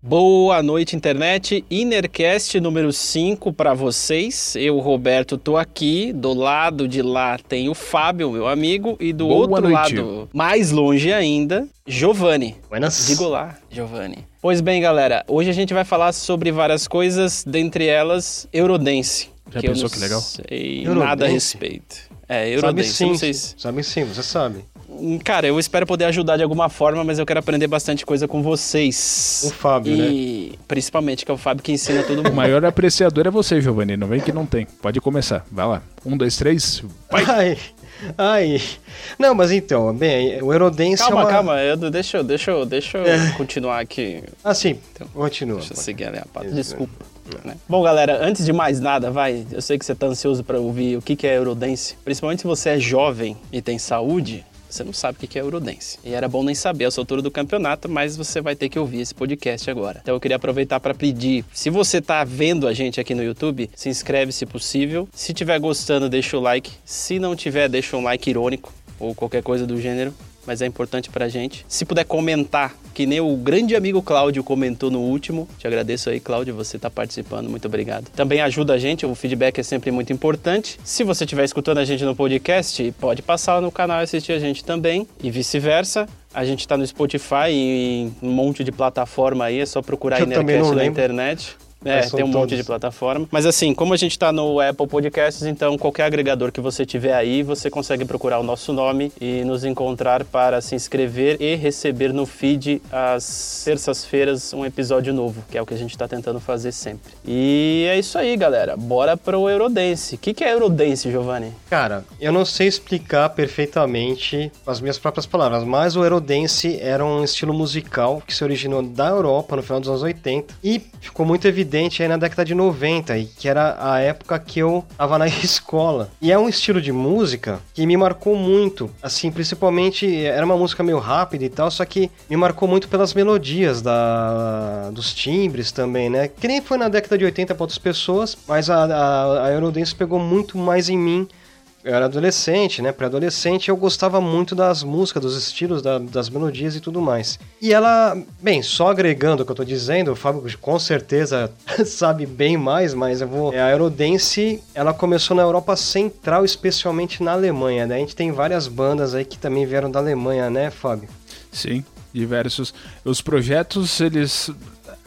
Boa noite, internet. Innercast número 5 para vocês. Eu, Roberto, tô aqui. Do lado de lá tem o Fábio, meu amigo, e do Boa outro noite. lado, mais longe ainda, Giovanni. Buenas. Digo lá, Giovanni. Pois bem, galera, hoje a gente vai falar sobre várias coisas, dentre elas Eurodance. Já que eu pensou não que legal? Sei Eurodance? nada a respeito. É, Sabe Eurodance. sim, não sei se- sabe sim, você sabe. Hum, Cara, eu espero poder ajudar de alguma forma, mas eu quero aprender bastante coisa com vocês. O Fábio, né? e principalmente que é o Fábio que ensina todo O mundo. maior apreciador é você, Giovanni. Não vem que não tem. Pode começar. Vai lá. Um, dois, três. Vai. Ai, ai. Não, mas então, bem, o Eurodance Calma, é uma... calma, Edu, deixa, eu- deixa, eu- deixa eu continuar aqui. Ah, sim, Então, continua. Deixa eu seguir ali a. Isso, Desculpa. Né? Bom, galera, antes de mais nada, vai. Eu sei que você tá ansioso pra ouvir o que que é Eurodance. Principalmente se você é jovem e tem saúde, você não sabe o que é Eurodance. E era bom nem saber a essa altura do campeonato, mas você vai ter que ouvir esse podcast agora. Então eu queria aproveitar pra pedir, se você tá vendo a gente aqui no YouTube, se inscreve se possível. Se tiver gostando, deixa o like. Se não tiver, deixa um like irônico ou qualquer coisa do gênero mas é importante pra gente. Se puder comentar, que nem o grande amigo Cláudio comentou no último, te agradeço aí, Cláudio, você tá participando, muito obrigado. Também ajuda a gente, o feedback é sempre muito importante. Se você estiver escutando a gente no podcast, pode passar no canal e assistir a gente também, e vice-versa. A gente tá no Spotify e em um monte de plataforma aí, é só procurar não na internet. É, são tem um monte todos. de plataforma. Mas assim, como a gente tá no Apple Podcasts, então qualquer agregador que você tiver aí, você consegue procurar o nosso nome e nos encontrar para se inscrever e receber no feed às terças-feiras um episódio novo, que é o que a gente tá tentando fazer sempre. E é isso aí, galera. Bora pro Eurodance. O que, que é Eurodance, Giovanni? Cara, eu não sei explicar perfeitamente com as minhas próprias palavras, mas o Eurodance era um estilo musical que se originou da Europa no final dos anos 80 e ficou muito evidente aí na década de 90, e que era a época que eu tava na escola. E é um estilo de música que me marcou muito, assim, principalmente era uma música meio rápida e tal, só que me marcou muito pelas melodias da dos timbres também, né? Que nem foi na década de 80 para outras pessoas, mas a, a, a Eurodance pegou muito mais em mim eu era adolescente, né? Pré-adolescente, eu gostava muito das músicas, dos estilos, da- das melodias e tudo mais. E ela, bem, só agregando o que eu tô dizendo, o Fábio com certeza sabe bem mais, mas eu vou. é, A Eurodance, ela começou na Europa Central, especialmente na Alemanha, né? A gente tem várias bandas aí que também vieram da Alemanha, né, Fábio? Sim, diversos. Os projetos, eles.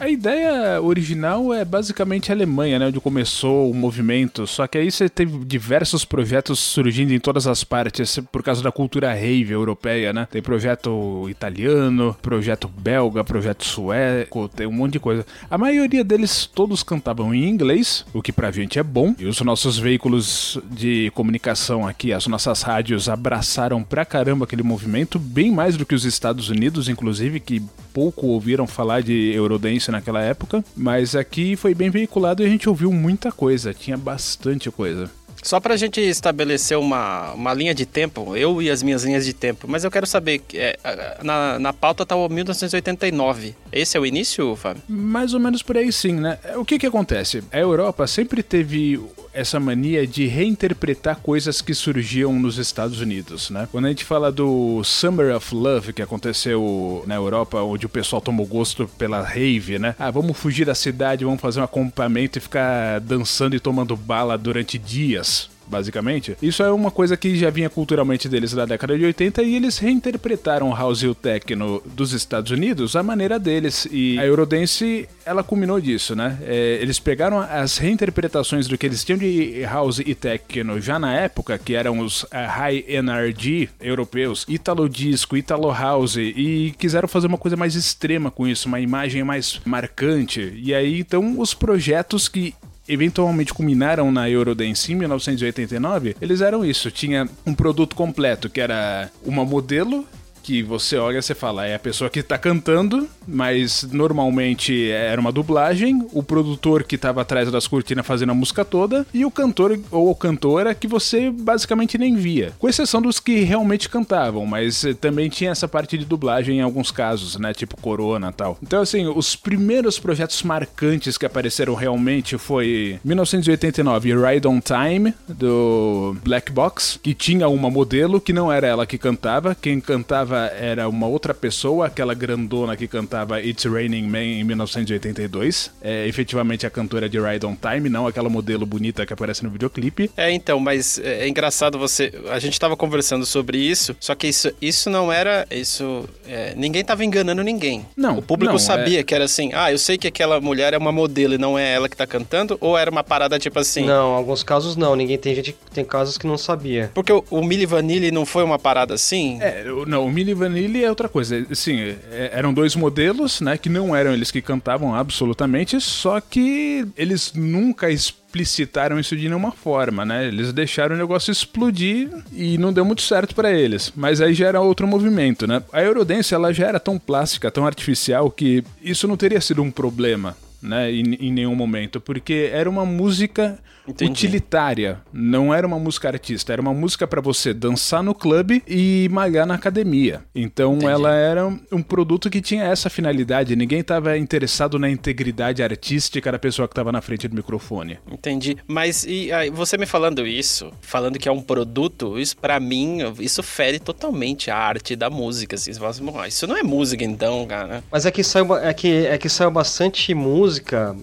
A ideia original é basicamente a Alemanha, né? Onde começou o movimento. Só que aí você teve diversos projetos surgindo em todas as partes por causa da cultura rave europeia, né? Tem projeto italiano, projeto belga, projeto sueco, tem um monte de coisa. A maioria deles todos cantavam em inglês, o que pra gente é bom. E os nossos veículos de comunicação aqui, as nossas rádios abraçaram pra caramba aquele movimento, bem mais do que os Estados Unidos, inclusive, que pouco ouviram falar de Eurodance naquela época, mas aqui foi bem veiculado e a gente ouviu muita coisa, tinha bastante coisa. Só pra gente estabelecer uma, uma linha de tempo, eu e as minhas linhas de tempo, mas eu quero saber, é, na, na pauta tá o 1989. Esse é o início, Fábio? Mais ou menos por aí sim, né? O que que acontece? A Europa sempre teve essa mania de reinterpretar coisas que surgiam nos Estados Unidos, né? Quando a gente fala do Summer of Love que aconteceu na Europa, onde o pessoal tomou gosto pela rave, né? Ah, vamos fugir da cidade, vamos fazer um acampamento e ficar dançando e tomando bala durante dias. Basicamente, isso é uma coisa que já vinha culturalmente deles da década de 80 e eles reinterpretaram o house e o techno dos Estados Unidos à maneira deles. E a Eurodance, ela culminou disso, né? É, eles pegaram as reinterpretações do que eles tinham de house e techno já na época, que eram os eh, high NRG europeus, Italo Disco, Italo House, e quiseram fazer uma coisa mais extrema com isso, uma imagem mais marcante. E aí, então, os projetos que eventualmente culminaram na Eurodance em 1989, eles eram isso. Tinha um produto completo, que era uma modelo que você olha e você fala, é a pessoa que tá cantando, mas normalmente era uma dublagem, o produtor que tava atrás das cortinas fazendo a música toda, e o cantor ou cantora que você basicamente nem via. Com exceção dos que realmente cantavam, mas também tinha essa parte de dublagem em alguns casos, né? Tipo Corona e tal. Então, assim, os primeiros projetos marcantes que apareceram realmente foi 1989, Ride on Time, do Black Box, que tinha uma modelo que não era ela que cantava, quem cantava era uma outra pessoa, aquela grandona que cantava It's Raining Man em 1982. É efetivamente a cantora de Ride on Time, não aquela modelo bonita que aparece no videoclipe. É, então, mas é, é engraçado você. A gente tava conversando sobre isso, só que isso, isso não era. Isso. É, ninguém tava enganando ninguém. Não. O público não, sabia é... que era assim, ah, eu sei que aquela mulher é uma modelo e não é ela que tá cantando, ou era uma parada tipo assim. Não, alguns casos não. Ninguém tem gente. Tem casos que não sabia. Porque o, o Milli Vanilli não foi uma parada assim? É, não, o Milli Vanilli é outra coisa. Sim, é, eram dois modelos, né? Que não eram eles que cantavam absolutamente, só que eles nunca explicitaram isso de nenhuma forma, né? Eles deixaram o negócio explodir e não deu muito certo para eles. Mas aí já era outro movimento, né? A Eurodance ela já era tão plástica, tão artificial que isso não teria sido um problema né, em, em, nenhum momento, porque era uma música Entendi. utilitária, não era uma música artista, era uma música para você dançar no clube e malhar na academia. Então Entendi. ela era um produto que tinha essa finalidade, ninguém estava interessado na integridade artística da pessoa que estava na frente do microfone. Entendi. Mas e aí, você me falando isso, falando que é um produto, isso para mim, isso fere totalmente a arte da música, assim, assim isso não é música então, cara. Mas é que saiu é que é que saiu bastante música música,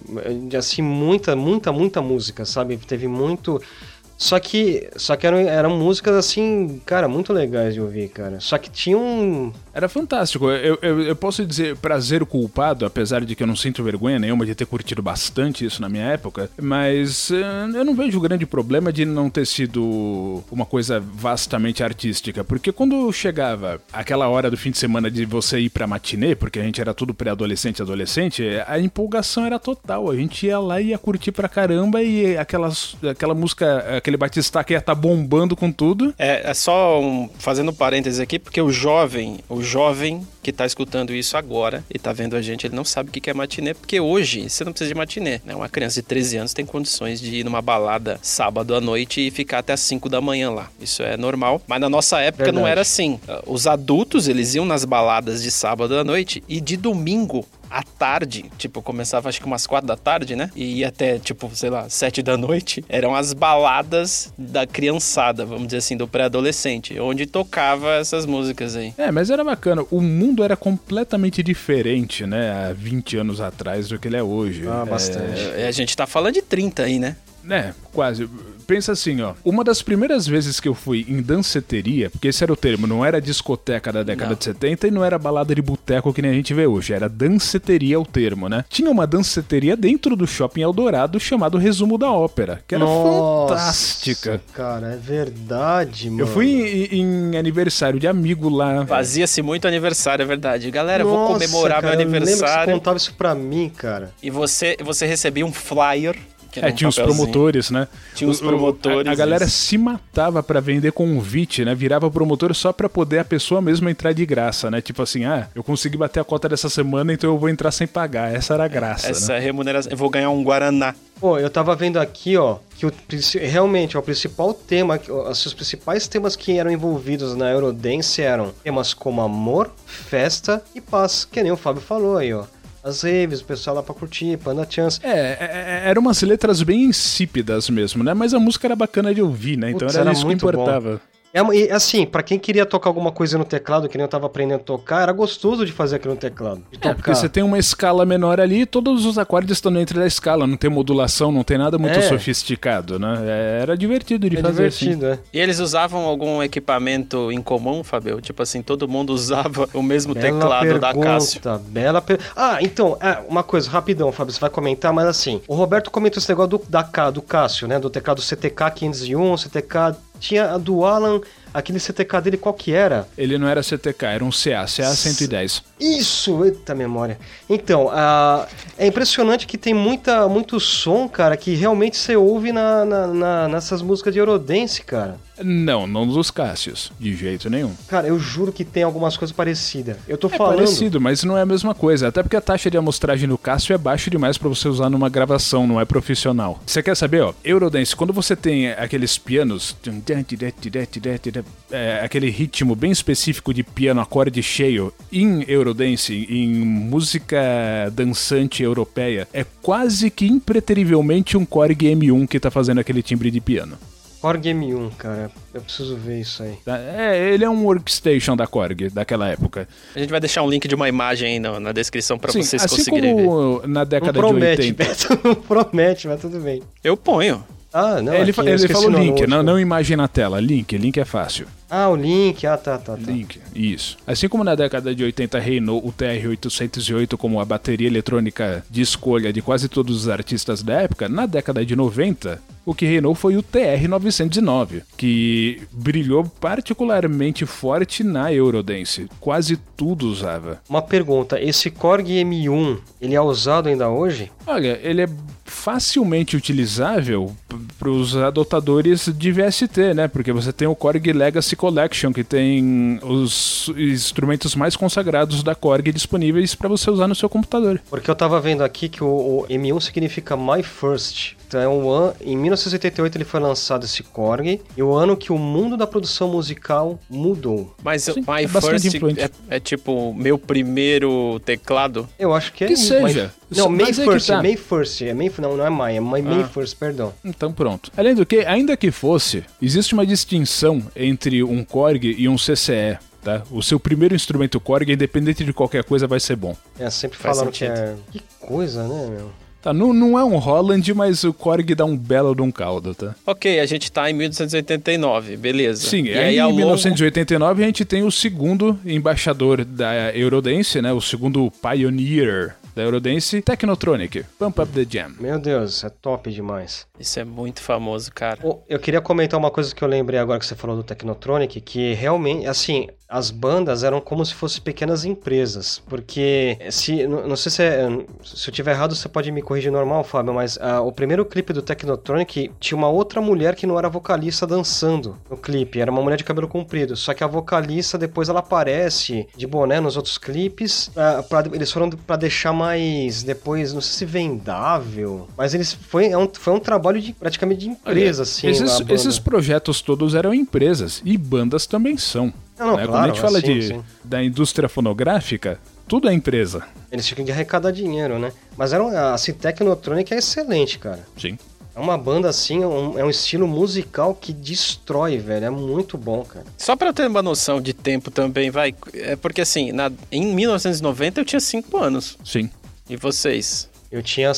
assim, muita, muita, muita música, sabe? Teve muito só que, só que eram, eram músicas assim, cara, muito legais de ouvir, cara. Só que tinha um. Era fantástico. Eu, eu, eu, posso dizer prazer culpado, apesar de que eu não sinto vergonha nenhuma de ter curtido bastante isso na minha época. Mas eh, eu não vejo grande problema de não ter sido uma coisa vastamente artística. Porque quando chegava aquela hora do fim de semana de você ir pra matinê, porque a gente era tudo pré-adolescente adolescente, a empolgação era total. A gente ia lá e ia curtir pra caramba e aquelas, aquela música aquele Batista que ia estar tá bombando com tudo. É, é só um, fazendo parênteses aqui, porque o jovem, o jovem que tá escutando isso agora e tá vendo a gente, ele não sabe o que é matinê, porque hoje você não precisa de matinê, né? Uma criança de 13 anos tem condições de ir numa balada sábado à noite e ficar até as 5 da manhã lá. Isso é normal, mas na nossa época Verdade. não era assim. Os adultos, eles iam nas baladas de sábado à noite e de domingo à tarde, tipo, começava acho que umas quatro da tarde, né? E ia até, tipo, sei lá, sete da noite. Eram as baladas da criançada, vamos dizer assim, do pré-adolescente, onde tocava essas músicas aí. É, mas era bacana. O mundo era completamente diferente, né? Há 20 anos atrás do que ele é hoje. Ah, bastante. É, a gente tá falando de 30 aí, né? É, quase pensa assim, ó. Uma das primeiras vezes que eu fui em danceteria, porque esse era o termo, não era discoteca da década não. de 70 e não era balada de boteco que nem a gente vê hoje, era danceteria o termo, né? Tinha uma danceteria dentro do shopping Eldorado chamado Resumo da Ópera, que era Nossa, fantástica. Cara, é verdade, mano. Eu fui em, em aniversário de amigo lá. Fazia-se muito aniversário, é verdade. Galera, Nossa, vou comemorar cara, meu aniversário. Eu lembro que você contava isso pra mim, cara. E você, você recebia um flyer é, tinha os promotores, né? Tinha os promotores. A, a galera isso. se matava para vender convite, né? Virava promotor só para poder a pessoa mesmo entrar de graça, né? Tipo assim, ah, eu consegui bater a cota dessa semana, então eu vou entrar sem pagar. Essa era a graça. Essa né? remuneração. Eu vou ganhar um Guaraná. Pô, eu tava vendo aqui, ó, que o, realmente ó, o principal tema, os principais temas que eram envolvidos na Eurodance eram temas como amor, festa e paz, que nem o Fábio falou aí, ó as raves, o pessoal lá pra curtir, Panda Chance. É, é, é, eram umas letras bem insípidas mesmo, né? Mas a música era bacana de ouvir, né? Então Putz, era, era isso que importava. Bom. É, e, assim, para quem queria tocar alguma coisa no teclado, que nem eu tava aprendendo a tocar, era gostoso de fazer aquilo no teclado. é, porque você tem uma escala menor ali e todos os acordes estão dentro da escala, não tem modulação, não tem nada muito é. sofisticado, né? É, era divertido de é fazer assim. divertido, assim. É. E eles usavam algum equipamento em comum, Fabio? Tipo assim, todo mundo usava o mesmo bela teclado pergunta, da Cássio. Bela per... Ah, então, é, uma coisa, rapidão, Fábio, você vai comentar, mas assim, o Roberto comentou esse negócio do, da, do Cássio, né? Do teclado CTK 501, CTK tinha a do Alan, aquele CTK dele qual que era? Ele não era CTK, era um CA, CA 110. Isso, eita memória. Então, é impressionante que tem muita, muito som, cara, que realmente você ouve na, na, na nessas músicas de Eurodance, cara. Não, não dos Cássios, de jeito nenhum. Cara, eu juro que tem algumas coisas parecidas. Eu tô é falando. parecido, mas não é a mesma coisa. Até porque a taxa de amostragem do Cássio é baixa demais para você usar numa gravação, não é profissional. Você quer saber, ó? Eurodance, quando você tem aqueles pianos. É, aquele ritmo bem específico de piano, acorde cheio, em Eurodance, em música dançante europeia, é quase que impreterivelmente um Korg M1 que tá fazendo aquele timbre de piano. Korg M1, cara. Eu preciso ver isso aí. Tá, é, ele é um workstation da Korg daquela época. A gente vai deixar um link de uma imagem aí na, na descrição para vocês assim conseguirem como ver. na década não promete, de 80. Beto, não promete, mas tudo bem. Eu ponho. Ah, não. É, ele, ele falou link, não, não imagem na tela. Link, link é fácil. Ah, o link. Ah, tá, tá, tá. Link, isso. Assim como na década de 80 reinou o TR-808 como a bateria eletrônica de escolha de quase todos os artistas da época, na década de 90, o que reinou foi o TR-909, que brilhou particularmente forte na Eurodance. Quase tudo usava. Uma pergunta, esse Korg M1, ele é usado ainda hoje? Olha, ele é facilmente utilizável para os adotadores de VST, né? Porque você tem o Korg Legacy Collection, que tem os instrumentos mais consagrados da Korg disponíveis para você usar no seu computador. Porque eu tava vendo aqui que o, o M1 significa My First. Então é um ano, em 1988 ele foi lançado esse Korg, e o ano que o mundo da produção musical mudou. Mas Sim, My é First é, é tipo meu primeiro teclado? Eu acho que é Que isso, seja. mas- Não, May é First, tá. May First, é May, não, não é My, é May Ah. First, perdão. Então pronto. Além do que, ainda que fosse, existe uma distinção entre um Korg e um CCE. Tá? O seu primeiro instrumento Korg, independente de qualquer coisa, vai ser bom. É, sempre Faz falando que é... Que coisa, né, meu? Tá, não, não é um Holland, mas o Korg dá um belo de um caldo, tá? Ok, a gente tá em 1889, beleza. Sim, e aí aí em ao longo... 1989 a gente tem o segundo embaixador da Eurodance, né? O segundo pioneer da Eurodance, Technotronic, Pump Up the Jam. Meu Deus, é top demais. Isso é muito famoso, cara. Eu queria comentar uma coisa que eu lembrei agora que você falou do Technotronic, que realmente, assim, as bandas eram como se fossem pequenas empresas, porque se, não sei se, é, se eu tiver errado você pode me corrigir normal, Fábio, mas ah, o primeiro clipe do Technotronic tinha uma outra mulher que não era vocalista dançando no clipe, era uma mulher de cabelo comprido, só que a vocalista depois ela aparece de boné nos outros clipes, ah, pra- eles foram pra deixar mais depois, não sei se vendável, mas eles foi, é um, foi um trabalho de praticamente de empresa, assim, esses, esses projetos todos eram empresas e bandas também são. Não, não, né? Quando claro, a gente fala assim, de, sim. da indústria fonográfica, tudo é empresa. Eles ficam de arrecadar dinheiro, né? Mas era, um- assim, Technotronic é excelente, cara. Sim. É uma banda assim, é um, é um estilo musical que destrói, velho. É muito bom, cara. Só pra eu ter uma noção de tempo também, vai. É porque assim, na- em 1990 eu tinha 5 anos. Sim. E vocês? Eu tinha.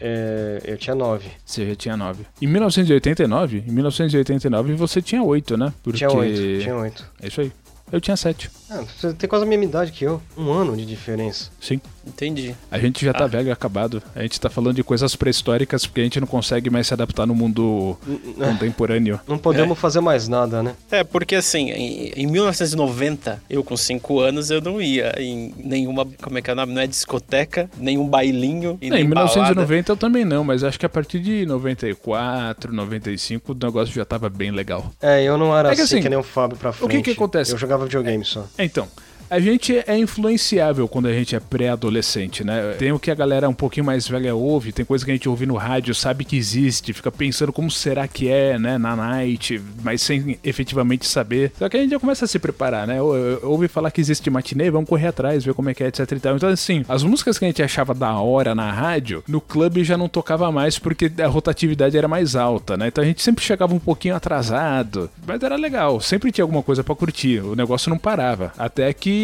É, eu tinha nove. Você já tinha nove. Em 1989, em 1989 você tinha oito, né? Porque... Tinha oito. Tinha oito. É isso aí. Eu tinha sete. Ah, você tem quase a mesma idade que eu. Um ano de diferença. Sim. Entendi. A gente já tá Ah. velho e acabado. A gente tá falando de coisas pré-históricas porque a gente não consegue mais se adaptar no mundo contemporâneo. Não podemos fazer mais nada, né? É, porque assim, em, em 1990, eu com 5 anos, eu não ia em nenhuma, como é que é o nome? Não é discoteca, nenhum bailinho e Não, nem em balada. 1990 eu também não, mas acho que a partir de 94, 95 o negócio já tava bem legal. É, eu não era É que assim, assim, que nem o Fábio pra que frente. que acontece? Eu jogava videogame só. Então, a gente é influenciável quando a gente é pré-adolescente, né? Tem o que a galera um pouquinho mais velha ouve, tem coisa que a gente ouve no rádio, sabe que existe, fica pensando como será que é, né, na night, mas sem efetivamente saber. Só que a gente já começa a se preparar, né? Ou- ou- Ouve falar que existe matinê, vamos correr atrás, ver como é que é, etc e tal. Então, assim, as músicas que a gente achava da hora na rádio, no clube já não tocava mais porque a rotatividade era mais alta, né? Então a gente sempre chegava um pouquinho atrasado, mas era legal, sempre tinha alguma coisa pra curtir, o negócio não parava. Até que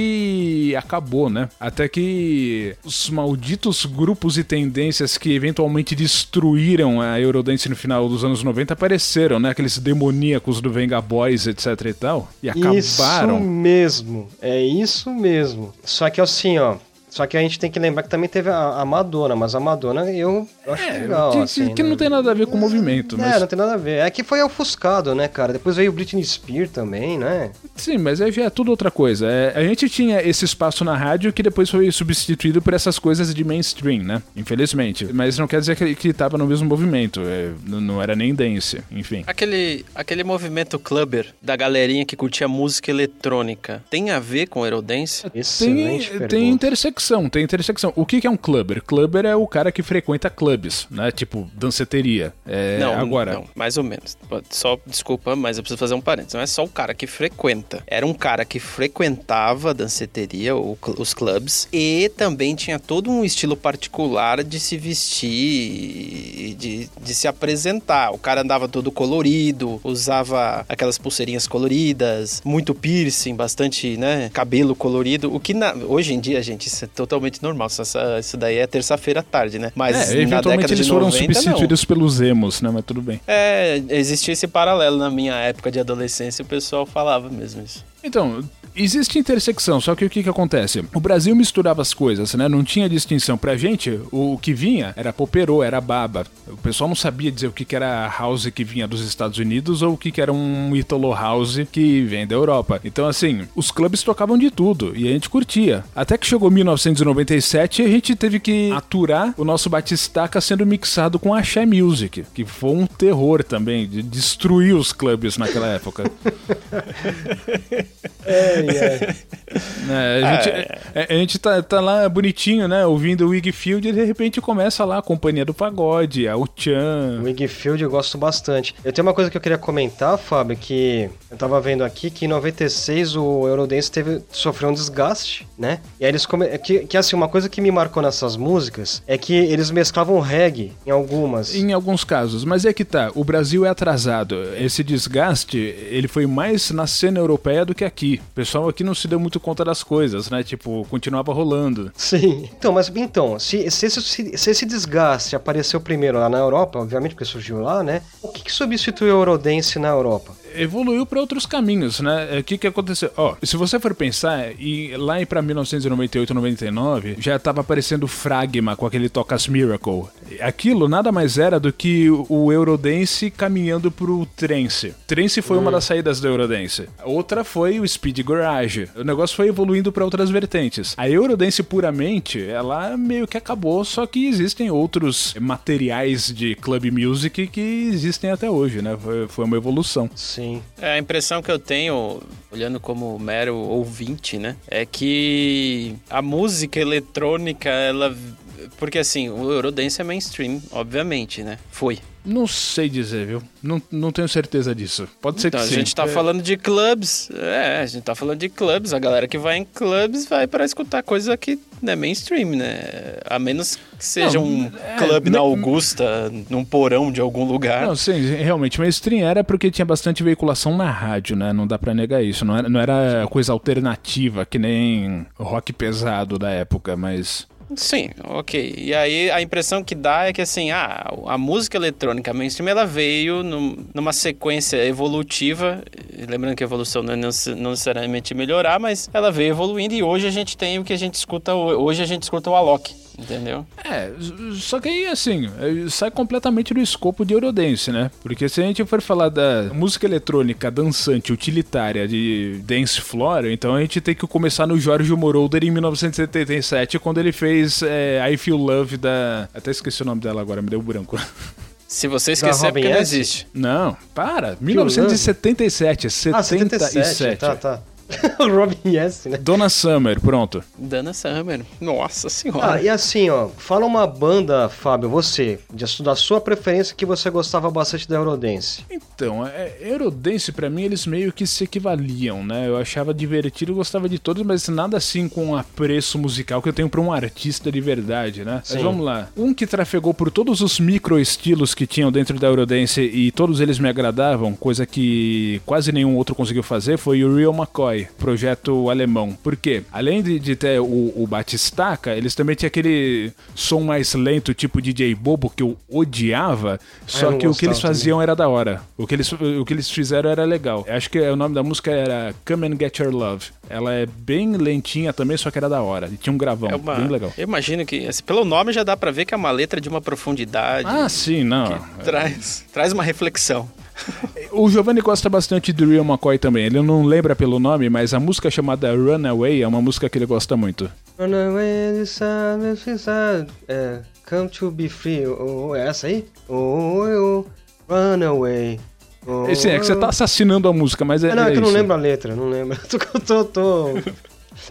acabou, né? Até que os malditos grupos e tendências que eventualmente destruíram a Eurodance no final dos anos 90 apareceram, né? Aqueles demoníacos do Venga Boys, etc e tal, e acabaram. Isso mesmo, é isso mesmo. Só que assim, ó, Só que a gente tem que lembrar que também teve a, a Madonna, mas a Madonna eu, eu acho É, legal, que, assim. que não né? tem nada a ver com o movimento, É, mas... não tem nada a ver. É que foi ofuscado, né, cara? Depois veio o Britney Spears também, né? Sim, mas aí já é tudo outra coisa. É, a gente tinha esse espaço na rádio que depois foi substituído por essas coisas de mainstream, né? Infelizmente. Mas não quer dizer que, que tava no mesmo movimento. é, não era nem dance, enfim. Aquele, aquele movimento clubber da galerinha que curtia música eletrônica tem a ver com Eurodance? Tem, Excelente tem pergunta. intersecção, tem intersecção. O que, que é um clubber? Clubber é o cara que frequenta clubes, né? Tipo, danceteria. É, não, agora. não, mais ou menos. Só, desculpa, mas eu preciso fazer um parênteses. Não é só o cara que frequenta. Era um cara que frequentava a danceteria, o cl- os clubs, e também tinha todo um estilo particular de se vestir e de, de se apresentar. O cara andava todo colorido, usava aquelas pulseirinhas coloridas, muito piercing, bastante, né, cabelo colorido. O que na- hoje em dia, gente, isso é totalmente normal. Isso, isso daí é terça-feira à tarde, né? Mas É, na década eles de foram 90, não. substituídos pelos emos, né? Mas tudo bem. É, existia esse paralelo na minha época de adolescência, o pessoal falava mesmo isso. Então, existe intersecção, só que o que que acontece? O Brasil misturava as coisas, né? Não tinha distinção. Pra gente, o que vinha era poperô, era baba. O pessoal não sabia dizer o que que era house que vinha dos Estados Unidos ou o que que era um Italo House que vem da Europa. Então, assim, os clubes tocavam de tudo e a gente curtia. Até que chegou 1997 e a gente teve que aturar o nosso Batistaca sendo mixado com Axé Music, que foi um terror também, de destruir os clubes naquela época. É, a gente, é, a gente tá, tá lá bonitinho, né? Ouvindo o Wigfield e de repente começa lá a Companhia do Pagode, a O Uchan. Wigfield eu gosto bastante. Eu tenho uma coisa que eu queria comentar, Fábio, que eu tava vendo aqui que em 96 o Eurodance teve, sofreu um desgaste, né? E aí eles come... que, que assim, uma coisa que me marcou nessas músicas é que eles mesclavam reggae em algumas. Em alguns casos, mas é que tá, o Brasil é atrasado. Esse desgaste, ele foi mais na cena europeia do que aqui. O pessoal aqui não se deu muito conta das coisas, né? Tipo, continuava rolando. Sim. Então, mas então, se, se, esse, se, se esse desgaste apareceu primeiro lá na Europa, obviamente porque surgiu lá, né? O que, que substituiu o Eurodance na Europa? Evoluiu para outros caminhos, né? O que que aconteceu? Ó, se você for pensar, e lá para 1998, 99, já tava aparecendo o Fragma com aquele Tocas Miracle. Aquilo nada mais era do que o Eurodance caminhando pro trance. Trance foi uma das saídas do Eurodance. Outra foi o Speed Garage. O negócio foi evoluindo para outras vertentes. A Eurodance puramente, ela meio que acabou, só que existem outros materiais de club music que existem até hoje, né? Foi, foi uma evolução. Sim. É, a impressão que eu tenho, olhando como mero ouvinte, né, é que a música eletrônica, ela. Porque assim, o Eurodance é mainstream, obviamente, né? Foi. Não sei dizer, viu? Não, não tenho certeza disso. Pode ser Então, que a sim. gente tá É, falando de clubs. É, a gente tá falando de clubs. A galera que vai em clubs vai para escutar coisa que não é mainstream, né? A menos que seja Não, um é, clube na Augusta, num porão de algum lugar. Não, sim, realmente, mas stream era porque tinha bastante veiculação na rádio, né? Não dá pra negar isso. Não era, não era coisa alternativa, que nem rock pesado da época, mas. Sim, ok. E aí a impressão que dá é que assim, ah, a música eletrônica mainstream ela veio num- numa sequência evolutiva. Lembrando que a evolução não é não necessariamente melhorar, mas ela veio evoluindo e hoje a gente tem o que a gente escuta ho- hoje a gente escuta o Alok, entendeu? É, só que aí, assim, sai completamente do escopo de Eurodance, né? Porque se a gente for falar da música eletrônica dançante utilitária de dance floor, então a gente tem que começar no Jorge Moroder em 1977, quando ele fez eh, I Feel Love da... Até esqueci o nome dela agora, me deu branco. Se você esquecer é porque não S? existe. Não, para. 1977, 77. Ah, 77, tá, tá. Robin S, né? Donna Summer, pronto. Dana Summer. Nossa senhora. Ah, e assim, ó, fala uma banda, Fábio, você, de- da sua preferência que você gostava bastante da Eurodance. Então, é, Eurodance, pra mim, eles meio que se equivaliam, né? Eu achava divertido e gostava de todos, mas nada assim com o apreço musical que eu tenho pra um artista de verdade, né? Mas Sim. vamos lá. Um que trafegou por todos os micro-estilos que tinham dentro da Eurodance e todos eles me agradavam, coisa que quase nenhum outro conseguiu fazer, foi o Real McCoy. McCoy, projeto alemão. Por quê? Além de, de ter o, o Batistaca, eles também tinham aquele som mais lento, tipo DJ Bobo, que eu odiava, só eu que o que eles faziam era da hora. O que eles, o que eles fizeram era legal. Acho que o nome da música era Come and Get Your Love. Ela é bem lentinha também, só que era da hora. E tinha um gravão, É uma, bem legal. Eu imagino que, assim, pelo nome já dá pra ver que é uma letra de uma profundidade. Ah, sim, não. que traz, traz uma reflexão. O Giovanni gosta bastante do Real McCoy também. Ele não lembra pelo nome, mas a música chamada Runaway é uma música que ele gosta muito. Run away, this time, this time, é, come to be free. Oh, é essa aí? Oh, oh, oh, run away. Oh, Esse é que você tá assassinando a música, mas é. Ah, não, é, é que eu não lembro a letra, não lembro. tô, tô, tô...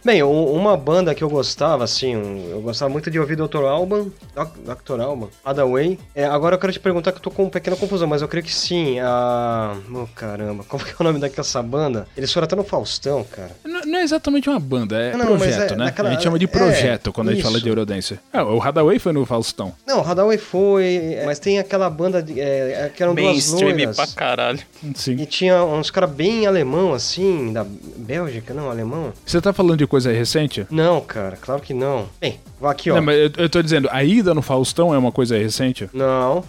Bem, um- uma banda que eu gostava, assim, eu gostava muito de ouvir Dr. Alban, Dr. Alban, Hadaway. É, agora eu quero te perguntar que eu tô com uma pequena confusão, mas eu creio que sim, a... Oh, caramba, como que é o nome daquela banda? Eles foram até no Faustão, cara. Não, não é exatamente uma banda, é Não, projeto, é né? naquela- A gente chama de é, projeto quando a gente isso. fala de Eurodance. Ah, o Hadaway foi no Faustão. Não, Hadaway foi, mas tem aquela banda de, é, que eram duas Mainstream loiras. pra caralho. Sim. E tinha uns caras bem alemão, assim, da Bélgica, não, alemão? Você tá falando de coisa recente? Não, cara, claro que não. Bem, vou aqui, ó. Não, mas eu, eu tô dizendo, a ida no Faustão é uma coisa recente? Não,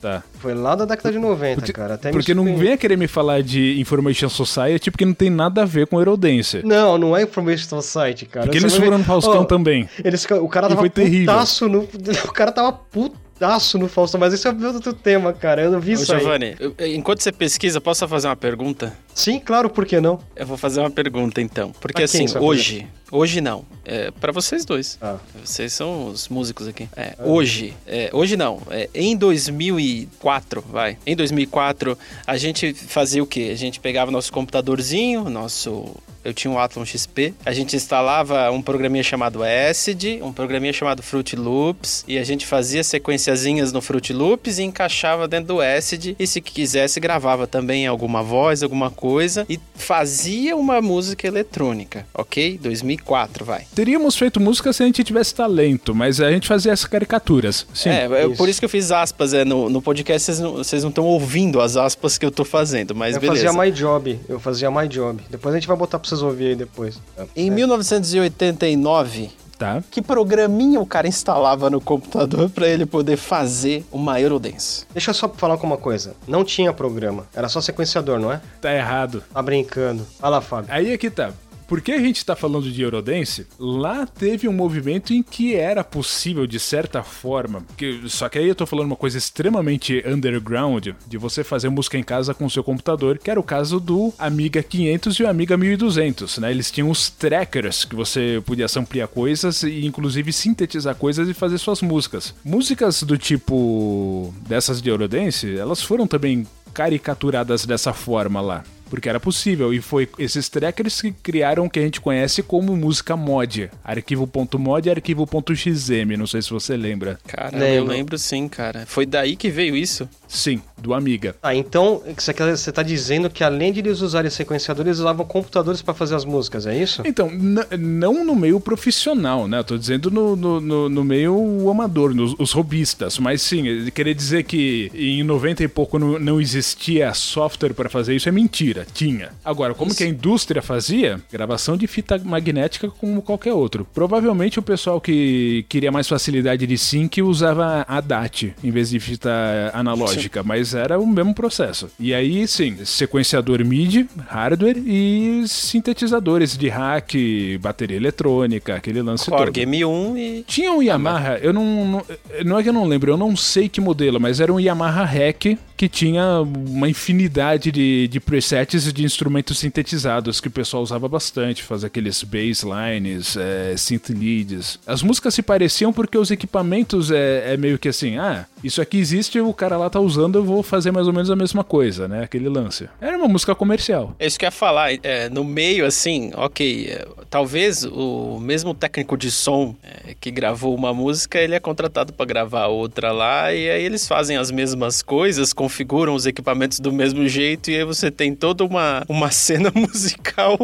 Tá. foi lá da década de 90, Porque, cara. Até porque não venha querer me falar de Information Society porque não tem nada a ver com Eurodance. Não, não é Information Society, cara. Porque Você eles foram no Faustão Ó, também. Eles, o cara E tava foi terrível. putaço no... O cara tava putaço no Faustão, mas esse é outro tema, cara. Eu não vi Ô, isso aí. Giovanni, eu- enquanto você pesquisa, posso só fazer uma pergunta? Sim, claro, por que não? Eu vou fazer uma pergunta então. Porque assim, hoje. Hoje não. É para vocês dois. Ah. Vocês são os músicos aqui. É, Hoje. é, hoje não. É, em 2004, vai. Em 2004, a gente fazia o quê? A gente pegava nosso computadorzinho, nosso. Eu tinha um Athlon XP. A gente instalava um programinha chamado Acid, um programinha chamado Fruit Loops, e a gente fazia sequenciazinhas no Fruit Loops e encaixava dentro do Acid. E se quisesse, gravava também alguma voz, alguma coisa, e fazia uma música eletrônica, ok? 2004, vai. Teríamos feito música se a gente tivesse talento, mas a gente fazia essas caricaturas. Sim. é, é isso. por isso que eu fiz aspas é, no, no podcast, vocês não- estão ouvindo as aspas que eu tô fazendo, mas eu beleza. fazia My Job, eu fazia My Job. Depois a gente vai botar pra vocês ouvir aí depois. Em 1989, Tá. que programinha o cara instalava no computador pra ele poder fazer uma Eurodance? Deixa eu só falar com uma coisa. Não tinha programa, era só sequenciador, não é? Tá errado. Tá brincando. Fala, Fábio. Aí é que tá. Por que a gente tá falando de Eurodance? Lá teve um movimento em que era possível, de certa forma, que, só que aí eu tô falando uma coisa extremamente underground, de você fazer música em casa com o seu computador, que era o caso do Amiga 500 e o Amiga 1200, né? Eles tinham os trackers, que você podia ampliar coisas e inclusive sintetizar coisas e fazer suas músicas. Músicas do tipo dessas de Eurodance, elas foram também caricaturadas dessa forma lá. Porque era possível, e foi esses trackers que criaram o que a gente conhece como música mod. Arquivo.mod e arquivo.xm, não sei se você lembra. Cara, eu Lembro. lembro sim, cara. Foi daí que veio isso? Sim, do Amiga. Ah, então você quer- você tá dizendo que além de eles usarem sequenciadores, eles usavam computadores pra fazer as músicas, é isso? Então, não no meio profissional, né? Eu tô dizendo no, no, no- no meio amador, nos os robistas. Mas sim, querer dizer que em 90 e pouco não, não existia software para fazer isso é mentira. Tinha. Agora, como Isso. que a indústria fazia? Gravação de fita magnética como qualquer outro. Provavelmente o pessoal que queria mais facilidade de sync usava a DAT em vez de fita analógica, mas era o mesmo processo. E aí, sim, sequenciador MIDI, hardware e sintetizadores de hack, bateria eletrônica, aquele lance Korg todo. M1 e. Tinha um Yamaha, eu não, não. Não é que eu não lembro, eu não sei que modelo, mas era um Yamaha Hack que tinha uma infinidade de, de presets de instrumentos sintetizados que o pessoal usava bastante, fazer aqueles basslines, é, synth leads. As músicas se pareciam porque os equipamentos é, é meio que assim, ah, isso aqui existe, o cara lá tá usando, eu vou fazer mais ou menos a mesma coisa, né? Aquele lance. Era uma música comercial. É isso que eu ia falar. é, no meio, assim, ok. é, talvez o mesmo técnico de som é, que gravou uma música, ele é contratado pra gravar outra lá. E aí eles fazem as mesmas coisas, configuram os equipamentos do mesmo jeito. E aí você tem toda uma, uma cena musical.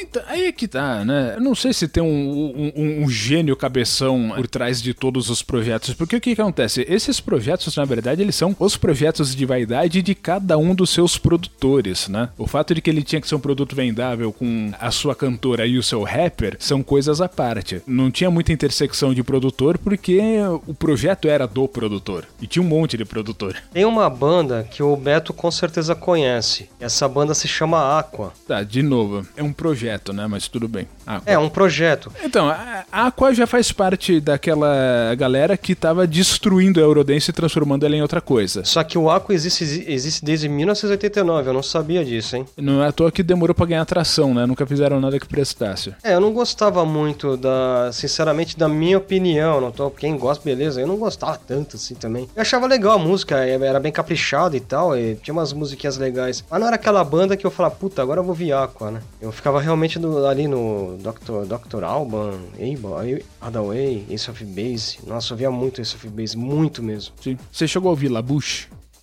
Então, aí é que tá, né? Eu não sei se tem um, um- um- um gênio cabeção por trás de todos os projetos, porque o que, que acontece? Esses projetos, na verdade, eles são os projetos de vaidade de cada um dos seus produtores, né? O fato de que ele tinha que ser um produto vendável com a sua cantora e o seu rapper são coisas à parte. Não tinha muita intersecção de produtor porque o projeto era do produtor. E tinha um monte de produtor. Tem uma banda que o Beto com certeza conhece. Essa banda se chama Aqua. Tá, de novo. É um projeto, né? Mas tudo bem. Aqua. É, um projeto. Então, a Aqua já faz parte daquela galera que tava destruindo a Eurodance e transformando ela em outra coisa. Só que o Aqua existe, existe desde 1989, eu não sabia disso, hein? Não é à toa que demorou pra ganhar atração, né? Nunca fizeram nada que prestasse. É, eu não gostava muito da. Sinceramente, da minha opinião. Não tô. Quem gosta, beleza. Eu não gostava tanto assim também. Eu achava legal a música, é, era bem caprichada e tal. E tinha umas musiquinhas legais. Mas não era aquela banda que eu falava, puta, agora eu vou vir Aqua, né? Eu ficava realmente ali no Dr. Dr. Alban, Able, Hadaway, Ace of Base. Nossa, eu via muito Ace of Base, muito mesmo. Sim. Você chegou a ouvir Labuche?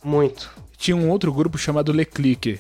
Muito. Tinha um outro grupo chamado Le Clique.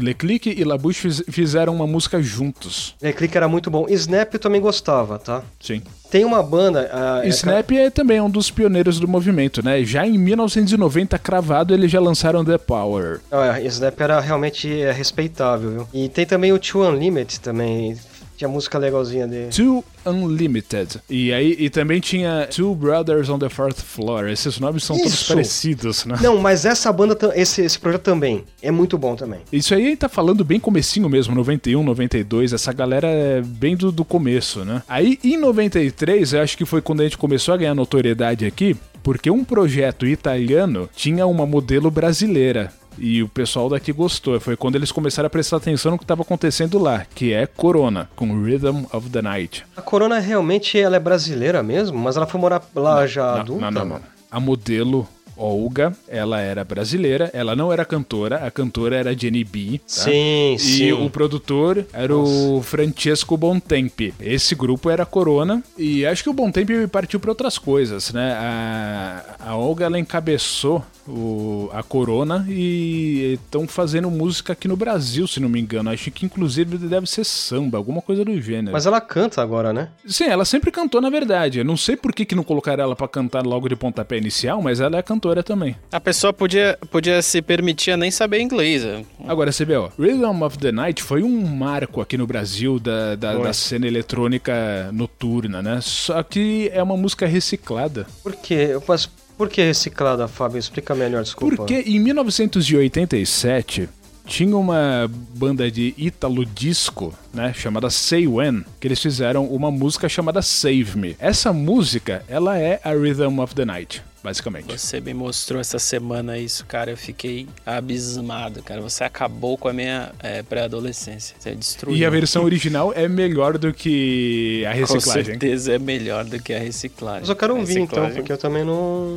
Leclique e Labuche fizeram uma música juntos. Leclique era muito bom. Snap eu também gostava, tá? Sim. Tem uma banda. Uh, Snap é, é também um dos pioneiros do movimento, né? Já em 1990, cravado, eles já lançaram The Power. É, Snap era realmente é, respeitável, viu? E tem também o Two Unlimited também. Tinha música legalzinha dele. Two Unlimited. E aí e também tinha Two Brothers on the Fourth Floor. Esses nomes são Isso. todos parecidos, né? Não, mas essa banda, esse, esse projeto também é muito bom também. Isso aí tá falando bem comecinho mesmo, 91, 92. Essa galera é bem do, do começo, né? Aí em 93, eu acho que foi quando a gente começou a ganhar notoriedade aqui, porque um projeto italiano tinha uma modelo brasileira. E o pessoal daqui gostou. Foi quando eles começaram a prestar atenção no que estava acontecendo lá, que é Corona, com Rhythm of the Night. A Corona realmente ela é brasileira mesmo, mas ela foi morar lá não, já não, adulta? Não, não, não. A modelo Olga, ela era brasileira, ela não era cantora, a cantora era Jenny B. Tá? Sim, e sim. E o produtor era Nossa. o Francesco Bontempi. Esse grupo era Corona e acho que o Bontempi partiu para outras coisas, né? A, a Olga ela encabeçou o, a Corona e estão fazendo música aqui no Brasil, se não me engano. Acho que inclusive deve ser samba, alguma coisa do gênero. Mas ela canta agora, né? Sim, ela sempre cantou, na verdade. Eu não sei por que, que não colocaram ela para cantar logo de pontapé inicial, mas ela é cantora também. A pessoa podia, podia se permitir a nem saber inglês. Agora, você vê, ó, Rhythm of the Night foi um marco aqui no Brasil da, da, da cena eletrônica noturna, né? Só que é uma música reciclada. Por quê? Eu posso por que reciclada, Fábio? Explica melhor, desculpa. Porque em 1987 tinha uma banda de ítalo disco, né, chamada Say When, que eles fizeram uma música chamada Save Me. Essa música, ela é a Rhythm of the Night basicamente. Você me mostrou essa semana isso, cara. Eu fiquei abismado, cara. Você acabou com a minha é, pré-adolescência. Você destruiu. E a versão original é melhor do que a reciclagem. Com certeza é melhor do que a reciclagem. Mas eu quero ouvir então, porque eu também não.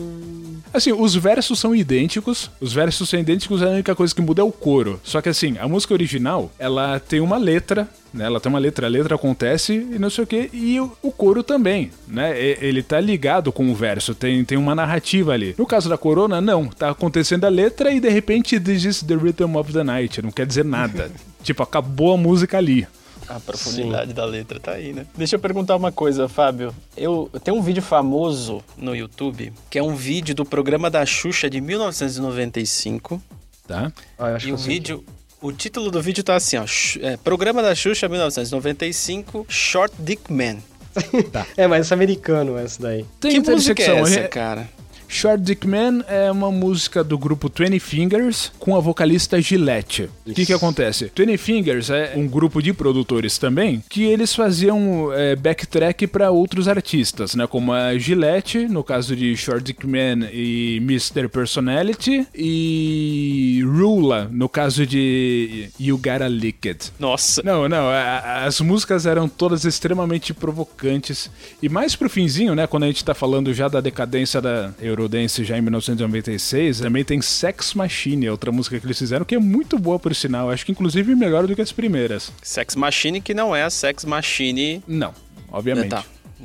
Assim, os versos são idênticos. Os versos são idênticos, a única coisa que muda é o coro. Só que assim, a música original, ela tem uma letra né? Ela tem uma letra, a letra acontece e não sei o que, e o, o coro também, né? Ele tá ligado com o verso, tem, tem uma narrativa ali. No caso da Corona, não, tá acontecendo a letra e de repente this is the rhythm of the night, não quer dizer nada. tipo, acabou a música ali. A profundidade Sim. da letra tá aí, né? Deixa eu perguntar uma coisa, Fábio. Eu tenho um vídeo famoso no YouTube, que é um vídeo do programa da Xuxa de 1995. Tá? Ah, e o vídeo, o título do vídeo tá assim, ó. É, Programa da Xuxa 1995, Short Dick Man. Tá. é, mas é americano essa daí. Tem que música é essa, cara? Short Dick Man é uma música do grupo Twenty Fingers com a vocalista Gillette. O que que acontece? Twenty Fingers é um grupo de produtores também que eles faziam é, backtrack para outros artistas, né? Como a Gillette, no caso de Short Dick Man e Mr. Personality, e Rula, no caso de You Gotta Lick It. Nossa. Não, não, a, as músicas eram todas extremamente provocantes. E mais pro finzinho, né? Quando a gente tá falando já da decadência da Euro Eurodance já em 1996, também tem Sex Machine, outra música que eles fizeram, que é muito boa por sinal. Acho que inclusive melhor do que as primeiras. Sex Machine que não é a Sex Machine. Não, obviamente. Tá.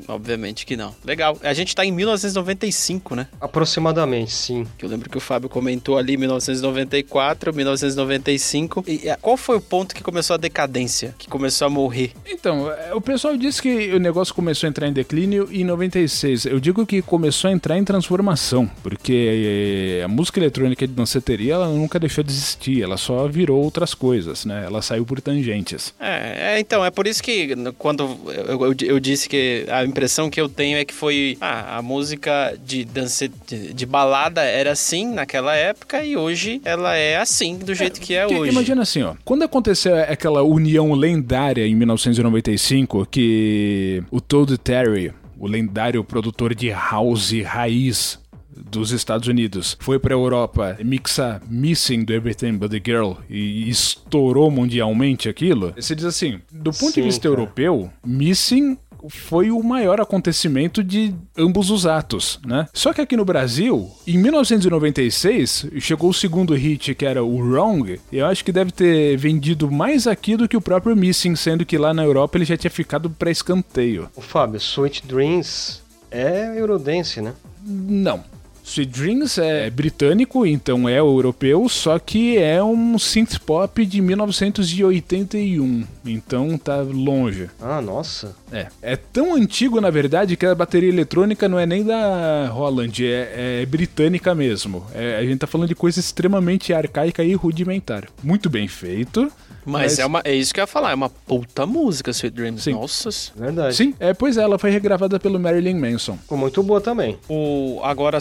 Obviamente que não. Legal. A gente tá em 1995, né? Aproximadamente, sim. Que eu lembro que o Fábio comentou ali 1994, 1995. E é, qual foi o ponto que começou a decadência? Que começou a morrer? Então, é, o pessoal disse que o negócio começou a entrar em declínio em 96. Eu digo que começou a entrar em transformação, porque a música eletrônica de danceteria ela nunca deixou de existir, ela só virou outras coisas, né? Ela saiu por tangentes. É, é então, é por isso que quando eu, eu, eu, disse que a impressão que eu tenho é que foi ah, a música de, dance, de, de, balada era assim naquela época e hoje ela é assim, do jeito é, que é que, hoje. Imagina assim, ó, quando aconteceu aquela união lendária em 1995 que o Todd Terry o lendário produtor de house raiz dos Estados Unidos foi para a Europa mixar Missing do Everything But the Girl e estourou mundialmente aquilo, você diz assim, do ponto Sim, de vista cara. europeu, Missing foi o maior acontecimento de ambos os atos, né? Só que aqui no Brasil, em 1996, chegou o segundo hit, que era o Wrong, e eu acho que deve ter vendido mais aqui do que o próprio Missing, sendo que lá na Europa ele já tinha ficado para escanteio. O Fábio, Sweet Dreams é Eurodance, né? Não. Sweet Dreams é britânico, então é europeu, só que é um synth pop de 1981, então tá longe. Ah, nossa. É. É tão antigo, na verdade, que a bateria eletrônica não é nem da Holland, é, é britânica mesmo. É, a gente tá falando de coisa extremamente arcaica e rudimentar. Muito bem feito. Mas, Mas, É, uma, é isso que eu ia falar, é uma puta música, Sweet Dreams. Sim. Nossa. Verdade. Sim, é, pois é, ela foi regravada pelo Marilyn Manson. Ficou muito boa também. O, agora,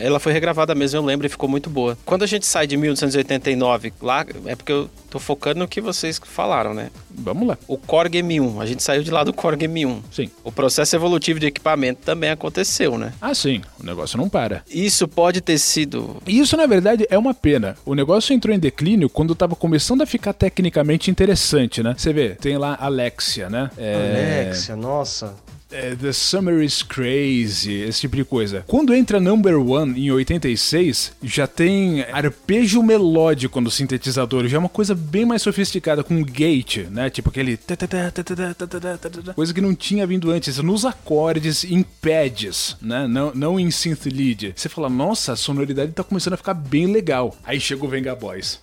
ela foi regravada mesmo, eu lembro, e ficou muito boa. Quando a gente sai de 1989, lá, é porque eu tô focando no que vocês falaram, né? Vamos lá. O Korg M1, a gente saiu de lá do Korg M1. Sim. O processo evolutivo de equipamento também aconteceu, né? Ah, sim. O negócio não para. Isso pode ter sido. Isso, na verdade, é uma pena. O negócio entrou em declínio quando tava começando a ficar tecnicamente interessante, né? Você vê, tem lá Alexia, né? É... Alexia, nossa The Summer is Crazy, esse tipo de coisa. Quando entra Number One em 86, já tem arpejo melódico no sintetizador, já é uma coisa bem mais sofisticada, com gate, né? Tipo aquele. Coisa que não tinha vindo antes, nos acordes, em pads, né? Não, não em synth lead. Você fala, nossa, a sonoridade tá começando a ficar bem legal. Aí chega o Venga Boys.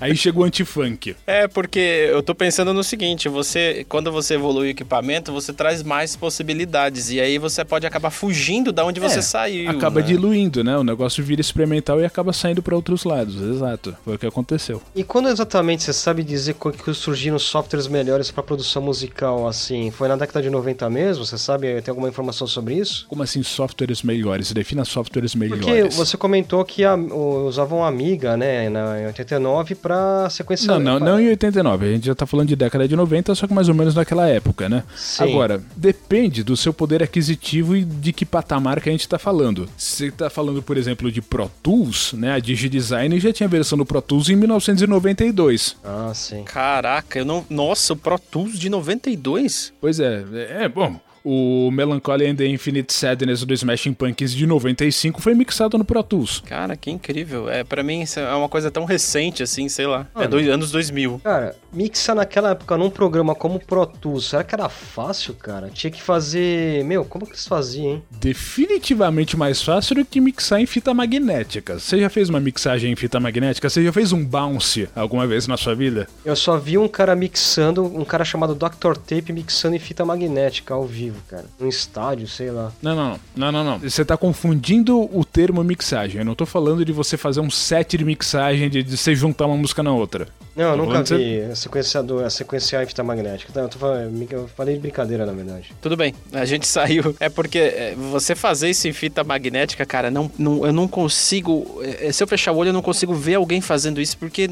Aí chega o anti-funk. É, porque eu tô pensando no seguinte: você, quando você evolui o equipamento, você traz mais possibilidades. E aí você pode acabar fugindo da onde você é, saiu. Acaba né? diluindo, né? O negócio vira experimental e acaba saindo para outros lados. Exato. Foi o que aconteceu. E quando exatamente você sabe dizer que surgiram softwares melhores para produção musical, assim? Foi na década de 90 mesmo? Você sabe, tem alguma informação sobre isso? Como assim softwares melhores? Defina softwares melhores. Porque você comentou que a, usavam Amiga, né, na, em 89 para sequenciar. Não, não, não em 89. A gente já tá falando de década de 90, só que mais ou menos naquela época, né? Sim. Agora, depende do seu poder aquisitivo e de que patamar que a gente está falando. Se você está falando, por exemplo, de Pro Tools, né? A DigiDesign já tinha a versão do Pro Tools em 1992. Ah, sim. Caraca, eu não. Nossa, o Pro Tools de 92? Pois é, é bom o Melancholy and the Infinite Sadness do Smashing Pumpkins de 95 foi mixado no Pro Tools. Cara, que incrível. É, para mim isso é uma coisa tão recente assim, sei lá. É Mano, é dois anos 2000. Cara, mixar naquela época num programa como Pro Tools, será que era fácil, cara? Tinha que fazer, meu, como que eles faziam, hein? Definitivamente mais fácil do que mixar em fita magnética. Você já fez uma mixagem em fita magnética? Você já fez um bounce alguma vez na sua vida? Eu só vi um cara mixando, um cara chamado Dr. Tape mixando em fita magnética ao vivo cara. Um estádio, sei lá. Não, não, não, não, não. Você tá confundindo o termo mixagem. Eu não tô falando de você fazer um set de mixagem, de, de você juntar uma música na outra. Não, eu nunca vi a sequenciador, a sequenciar em fita magnética. Não, eu, tô falando, eu falei de brincadeira, na verdade. Tudo bem, a gente saiu. É porque é, você fazer isso em fita magnética, cara, não, não, eu não consigo. É, se eu fechar o olho, eu não consigo ver alguém fazendo isso, porque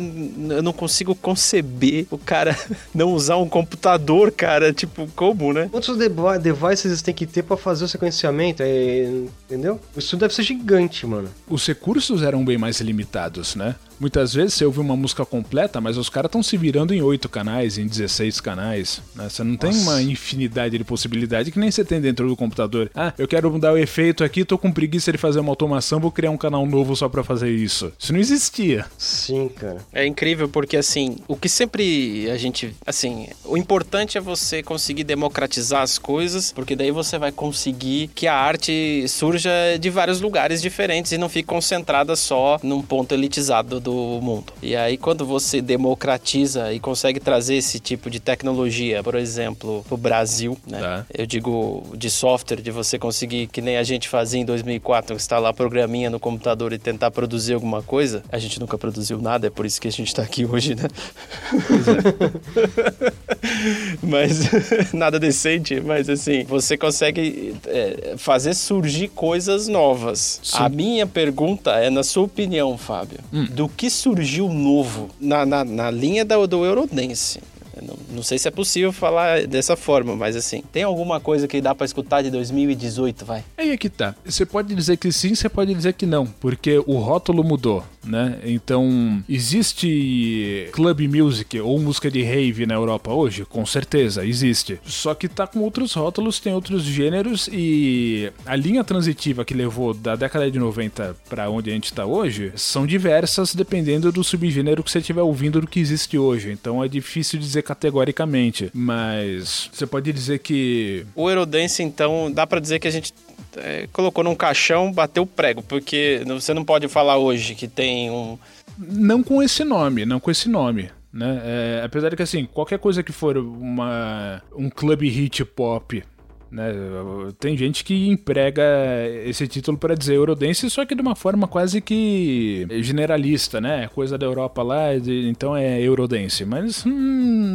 eu não consigo conceber o cara não usar um computador, cara. Tipo, como, né? Quantos devices tem que ter para fazer o sequenciamento? É, entendeu? Isso deve ser gigante, mano. Os recursos eram bem mais limitados, né? Muitas vezes você ouve uma música completa, mas os caras estão se virando em 8 canais, em 16 canais. Né? Você não Nossa. tem uma infinidade de possibilidades que nem você tem dentro do computador. Ah, eu quero mudar o efeito aqui, tô com preguiça de fazer uma automação, vou criar um canal novo só para fazer isso. Isso não existia. Sim, cara. É incrível porque assim, o que sempre a gente, assim, o importante é você conseguir democratizar as coisas, porque daí você vai conseguir que a arte surja de vários lugares diferentes e não fique concentrada só num ponto elitizado do mundo. E aí quando você democratiza e consegue trazer esse tipo de tecnologia, por exemplo, pro Brasil, né? Tá. Eu digo de software, de você conseguir que nem a gente fazia em 2004, instalar programinha no computador e tentar produzir alguma coisa. A gente nunca produziu nada, é por isso que a gente tá aqui hoje, né? É. mas nada decente, mas assim, você consegue é, fazer surgir coisas novas. Sim. A minha pergunta é, na sua opinião, Fábio, hum. do que surgiu novo na, na, na linha do, do Eurodance? Não, não, sei se é possível falar dessa forma, mas assim, tem alguma coisa que dá para escutar de 2018, vai? Aí é que tá. Você pode dizer que sim, você pode dizer que não, porque o rótulo mudou, né? Então, existe club music ou música de rave na Europa hoje? Com certeza, existe. Só que tá com outros rótulos, tem outros gêneros e a linha transitiva que levou da década de 90 para onde a gente tá hoje são diversas dependendo do subgênero que você estiver ouvindo do que existe hoje. Então é difícil dizer categoricamente, mas você pode dizer que. O Eurodance, então, dá para dizer que a gente é, colocou num caixão, bateu prego, porque você não pode falar hoje que tem um. Não com esse nome, não com esse nome. Né? É, apesar de que assim, qualquer coisa que for uma, um club hit pop né? Tem gente que emprega esse título para dizer Eurodance, só que de uma forma quase que generalista, né? Coisa da Europa lá, então é Eurodance. Mas hum,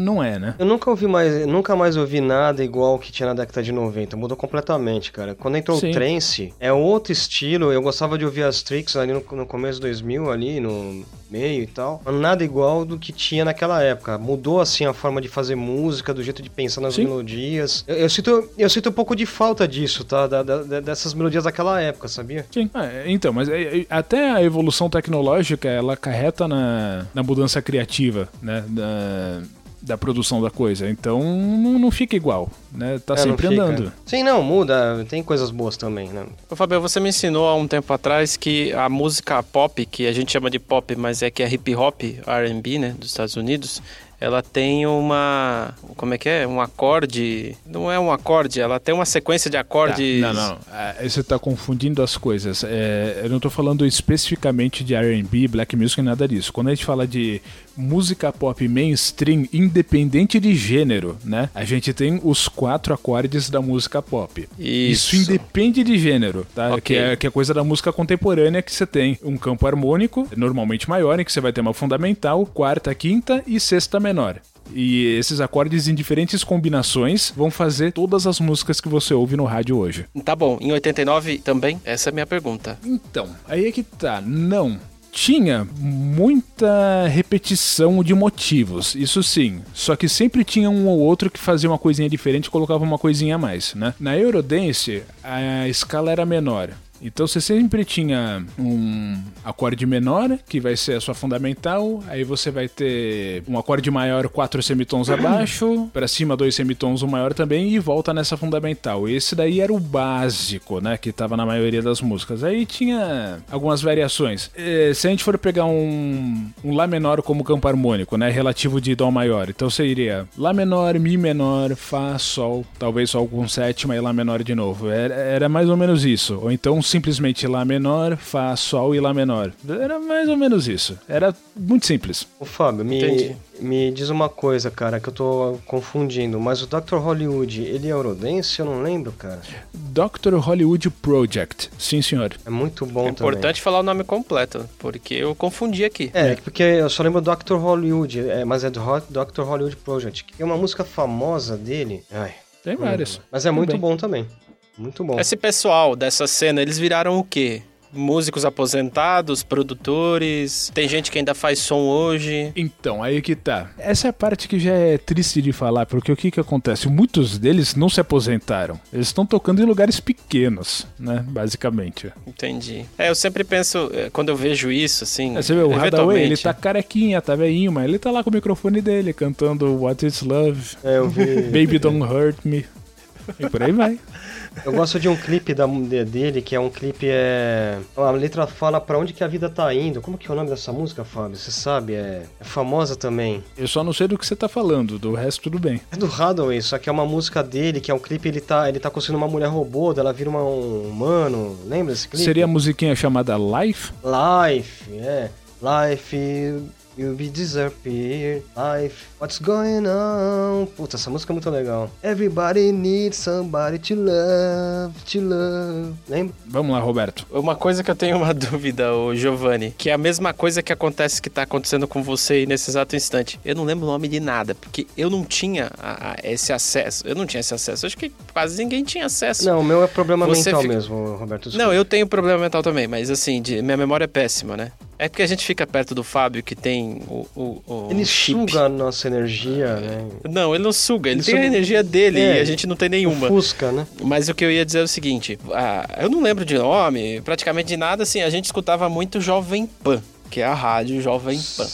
não é, né? Eu nunca ouvi mais, nunca mais ouvi nada igual que tinha na década de 90. Mudou completamente, cara. Quando entrou Sim. o trance, é outro estilo. Eu gostava de ouvir as tricks ali no, no começo de 2000, ali no meio e tal. Nada igual do que tinha naquela época. Mudou assim a forma de fazer música, do jeito de pensar nas Sim. melodias. Eu, eu, sinto, eu sinto um pouco de falta disso, tá? Da, da, dessas melodias daquela época, sabia? Sim. É, então, mas é, é, até a evolução tecnológica ela carreta na, na mudança criativa, né? Da, da produção da coisa. Então não, não fica igual, né? Tá é, sempre andando. Sim, não, muda. Tem coisas boas também, né? Ô, Fabio, você me ensinou há um tempo atrás que a música pop, que a gente chama de pop, mas é que é hip hop, R&B, né, dos Estados Unidos, ela tem uma. Como é que é? Um acorde. Não é um acorde, ela tem uma sequência de acordes. Não, não. não. É, você está confundindo as coisas. É, eu não estou falando especificamente de RB, black music, nada disso. Quando a gente fala de música pop mainstream, independente de gênero, né? A gente tem os quatro acordes da música pop. Isso, Isso independe de gênero, tá? Okay. Que, é, que é coisa da música contemporânea que você tem um campo harmônico, normalmente maior, em que você vai ter uma fundamental, quarta, quinta e sexta menor. E esses acordes em diferentes combinações vão fazer todas as músicas que você ouve no rádio hoje. Tá bom, em 89 também? Essa é a minha pergunta. Então, aí é que tá. Não tinha muita repetição de motivos, isso sim. Só que sempre tinha um ou outro que fazia uma coisinha diferente e colocava uma coisinha a mais, né? Na Eurodance, a escala era menor. Então você sempre tinha um acorde menor, que vai ser a sua fundamental, aí você vai ter um acorde maior, quatro semitons abaixo, para cima dois semitons, um maior também, e volta nessa fundamental. Esse daí era o básico, né, que tava na maioria das músicas. Aí tinha algumas variações. É, se a gente for pegar um, um Lá menor como campo harmônico, né, relativo de Dó maior, então seria Lá menor, Mi menor, Fá, Sol, talvez Sol com sétima e Lá menor de novo. Era, era mais ou menos isso. Ou então simplesmente Lá menor, Fá, Sol e Lá menor. Era mais ou menos isso. Era muito simples. O Fábio, me, me diz uma coisa, cara, que eu tô confundindo. Mas o Dr. Hollywood, ele é Eurodance? Eu não lembro, cara. Dr. Hollywood Project. Sim, senhor. É muito bom É importante falar o nome completo, porque eu confundi aqui. É, porque eu só lembro do Dr. Hollywood, é, mas é do Dr. Hollywood Project. Que é uma música famosa dele. Ai. Tem várias. Mas é muito bom também. Muito bom. Esse pessoal dessa cena, eles viraram o quê? músicos aposentados, produtores, tem gente que ainda faz som hoje. Então, aí que tá. Essa é a parte que já é triste de falar, porque o que que acontece? Muitos deles não se aposentaram. Eles estão tocando em lugares pequenos, né? Basicamente. Entendi. É, eu sempre penso, é, quando eu vejo isso, assim. É, você vê, o Hadaway, ele tá carequinha, tá velhinho, mas ele tá lá com o microfone dele, cantando What is Love, É, eu vi. Baby Don't Hurt Me. E por aí vai. Eu gosto de um clipe da, de- dele, que é um clipe. É... A letra fala pra onde que a vida tá indo. Como que é o nome dessa música, Fábio? Você sabe? É, é famosa também. Eu só não sei do que você tá falando, do resto tudo bem. É do Hathaway, só que é uma música dele, que é um clipe, ele tá, ele tá conseguindo uma mulher robô, ela vira uma, um humano. Lembra desse clipe? Seria a musiquinha chamada Life? Life, é. Life, you'll be disappear. Life, what's going on? Puta, essa música é muito legal. Everybody needs somebody to love, to love. Lembra? Vamos lá, Roberto. Uma coisa que eu tenho uma dúvida, ô Giovanni, que é a mesma coisa que acontece que tá acontecendo com você aí nesse exato instante. Eu não lembro o nome de nada, porque eu não tinha a- a- esse acesso. Eu não tinha esse acesso. Acho que quase ninguém tinha acesso. Não, o meu é problema Você mental fica- mesmo, Roberto. desculpa. Não, eu tenho problema mental também, mas assim, de- minha memória é péssima, né? É porque a gente fica perto do Fábio, que tem o, o, o Ele chip. suga a nossa energia, né? Não, ele não suga, ele, Ele tem a suga- energia dele É, e a gente não tem nenhuma. Fusca, né? Mas o que eu ia dizer é o seguinte: ah, eu não lembro de nome, praticamente de nada, assim, a gente escutava muito Jovem Pan, que é a rádio Jovem Pan.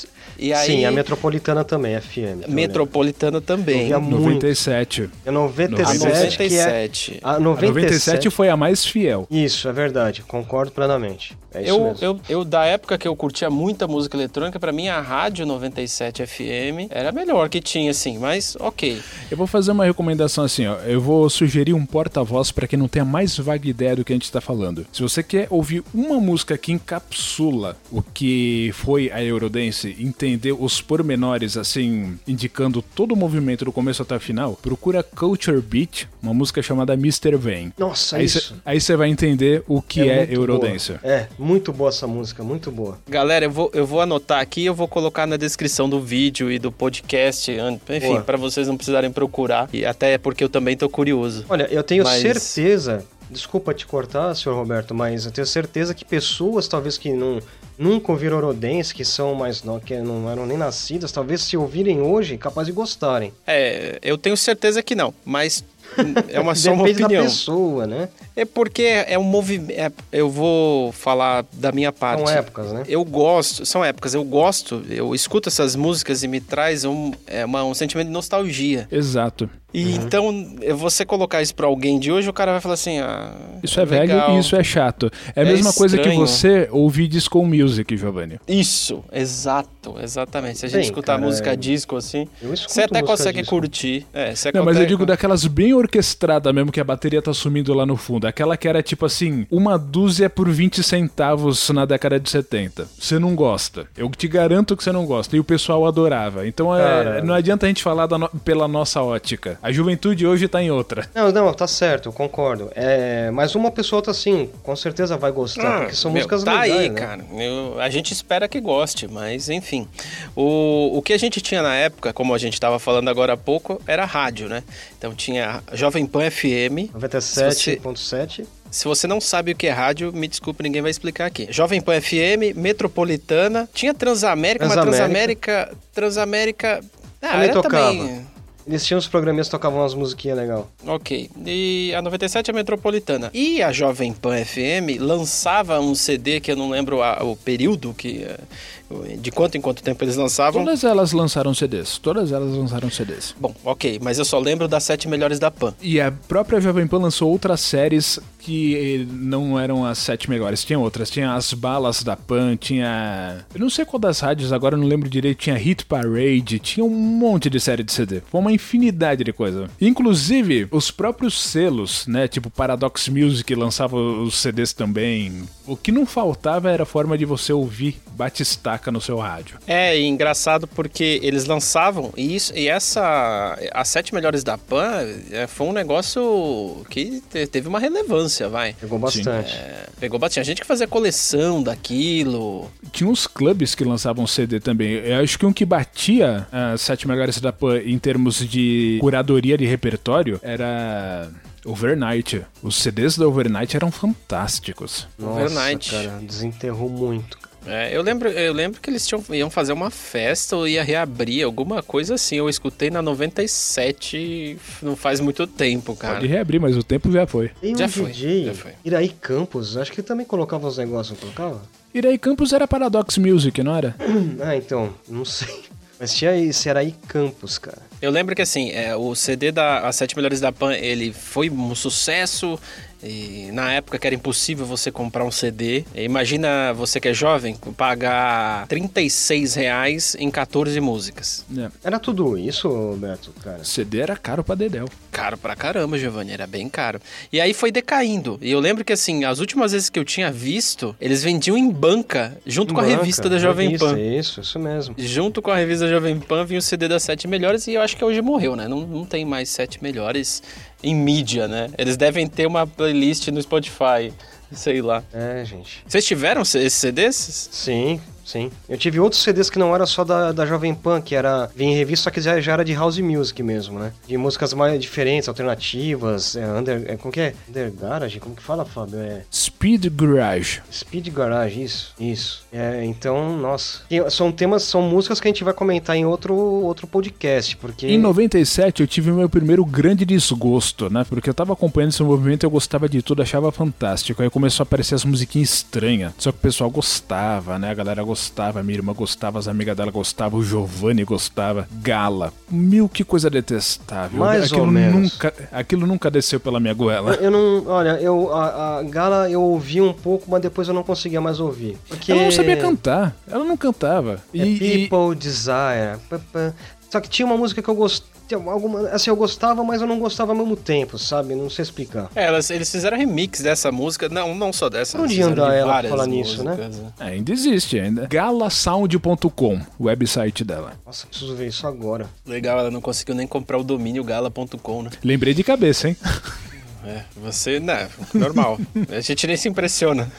E aí, Sim, a Metropolitana também, FM. Metropolitana também. Eu via muito. 97. É 97, A que é... 97. A A 97, 97 foi a mais fiel. Isso, é verdade. Concordo plenamente. É isso Eu, mesmo. eu, eu, da época que eu curtia muita música eletrônica, pra mim a rádio 97 FM era a melhor que tinha, assim, mas ok. Eu vou fazer uma recomendação assim, ó. Eu vou sugerir um porta-voz pra quem não tem a mais vaga ideia do que a gente tá falando. Se você quer ouvir uma música que encapsula o que foi a Eurodance, entender os pormenores, assim, indicando todo o movimento do começo até o final, procura Culture Beat, uma música chamada Mr. Vane. Nossa, Aí isso. você vai entender o que é, muito Eurodance. É, muito boa essa música, muito boa. Galera, eu vou, eu vou anotar aqui, eu vou colocar na descrição do vídeo e do podcast, enfim, Boa. pra vocês não precisarem procurar, e até porque eu também tô curioso. Olha, eu tenho Mas- certeza, desculpa te cortar, senhor Roberto, mas eu tenho certeza que pessoas, talvez que não, nunca ouviram Orodense, que são mais no, que não eram nem nascidas, talvez se ouvirem hoje, capaz de gostarem. É, eu tenho certeza que não, mas é uma, só uma Depende da opinião. pessoa, né? É porque é um movimento. eu vou falar da minha parte. São épocas, né? Eu gosto, são épocas, eu gosto, eu escuto essas músicas e me traz um, é, uma- um sentimento de nostalgia. Exato. E Uhum. então, você colocar isso pra alguém de hoje, o cara vai falar assim: ah, Isso é velho legal. e isso é chato. É a É mesma coisa que estranho. você ouvir disco music, Giovanni. Isso, exato, exatamente. Se a gente Bem, escutar cara, música é- disco assim, você até consegue disco. curtir. É, você Não, mas eu digo daquelas bem orquestradas mesmo, que a bateria tá sumindo lá no fundo. Aquela que era tipo assim, uma dúzia por 20 centavos na década de 70. Você não gosta. Eu te garanto que você não gosta. E o pessoal adorava. Então é, não adianta a gente falar da no- pela nossa ótica. A juventude hoje tá em outra. Não, não, tá certo, eu concordo. É, mas uma pessoa outra assim, com certeza vai gostar, Ah, porque são meu, músicas tá legais, aí, né? cara. Eu- a gente espera que goste, mas enfim. O, o que a gente tinha na época, como a gente estava falando agora há pouco, era rádio, né? Então tinha a Jovem Pan FM. 97.7. Se você não sabe o que é rádio, me desculpe, ninguém vai explicar aqui. Jovem Pan FM, Metropolitana, tinha Transamérica, mas Transamérica. Transamérica. Transamérica. Ah, era tocava. também. Eles tinham os programas que tocavam umas musiquinhas legal. Ok. E a 97 é a Metropolitana. E a Jovem Pan FM lançava um CD que eu não lembro a- o período que. De quanto em quanto tempo eles lançavam. Todas elas lançaram CDs. Todas elas lançaram CDs. Bom, ok, mas eu só lembro das sete melhores da Pan. E a própria Jovem Pan lançou outras séries que não eram as sete melhores. Tinha outras. Tinha as balas da Pan, tinha. Eu não sei qual das rádios, agora eu não lembro direito. Tinha Hit Parade, tinha um monte de série de CD. Foi uma infinidade de coisa. Inclusive, os próprios selos, né? Tipo Paradox Music lançava os CDs também. O que não faltava era a forma de você ouvir batistaca no seu rádio. É e engraçado porque eles lançavam e isso e essa as sete melhores da Pan é, foi um negócio que te- teve uma relevância, vai. Pegou bastante. É, pegou bastante. Tinha gente que fazia coleção daquilo. Tinha uns clubes que lançavam CD também. Eu acho que um que batia as sete melhores da Pan em termos de curadoria de repertório era. Overnight. Os CDs da Overnight eram fantásticos. Nossa, Overnight. cara, desenterrou muito. É, eu lembro, eu lembro que eles tinham, iam fazer uma festa ou ia reabrir, alguma coisa assim. Eu escutei na 97, não faz muito tempo, cara. Pode reabrir, mas o tempo já foi. Tem um Já foi, DJ, já foi. Iraí Campos, acho que também colocava os negócios, não colocava? Irei Campos era Paradox Music, não era? Ah, então, não sei. Mas tinha esse Iraí Campos, cara. Eu lembro que assim, é, o CD da As Sete Melhores da Pan, ele foi um sucesso. E na época que era impossível você comprar um CD. Imagina você que é jovem, pagar 36 reais em 14 músicas. É. Era tudo isso, Beto, cara? CD era caro pra Dedéu. Caro pra caramba, Giovanni, era bem caro. E aí foi decaindo. E eu lembro que assim, as últimas vezes que eu tinha visto, eles vendiam em banca, junto com a Banca, revista da Jovem revista, Pan. Isso, isso mesmo. Junto com a revista Jovem Pan vinha o CD das Sete Melhores e eu acho que hoje morreu, né? Não, não tem mais Sete Melhores em mídia, né? Eles devem ter uma playlist no Spotify, sei lá. É, gente. Vocês tiveram esses CDs? Sim, sim. Eu tive outros CDs que não era só da, da Jovem Pan, que era. Vinha em revista, só que já, já era de house music mesmo, né? De músicas mais diferentes, alternativas. É, under, é, como que é? Under Garage? Como que fala, Fábio? É. Speed Garage. Speed Garage, isso, isso. É, então, nossa. Tem- São temas, são músicas que a gente vai comentar em outro, outro podcast, porque. Em 97 eu tive meu primeiro grande desgosto, né? Porque eu tava acompanhando esse movimento, eu gostava de tudo, achava fantástico. Aí começou a aparecer as musiquinhas estranhas. Só que o pessoal gostava, né? A galera gostava, minha irmã gostava, as amigas dela gostavam, o Giovanni gostava. Gala. Mil que coisa detestável. Mais aquilo ou menos. Nunca, aquilo nunca desceu pela minha goela. Eu não. Olha, eu, a, a Gala eu ouvi um pouco, mas depois eu não conseguia mais ouvir. Porque. Ela não sabia cantar. Ela não cantava. É E, e- People Desire. pá, pá. Só que tinha uma música que eu gostava. Alguma, assim, eu gostava, mas eu não gostava ao mesmo tempo, sabe? Não sei explicar. É, elas, eles fizeram remix dessa música, não, não só dessa. Onde eles fizeram anda de ela pra falar nisso, né? músicas, ainda existe ainda. Galasound.com, o website dela. Nossa, preciso ver isso agora. Legal, ela não conseguiu nem comprar o domínio gala.com, né? Lembrei de cabeça, hein? É, você, né, normal. A gente nem se impressiona.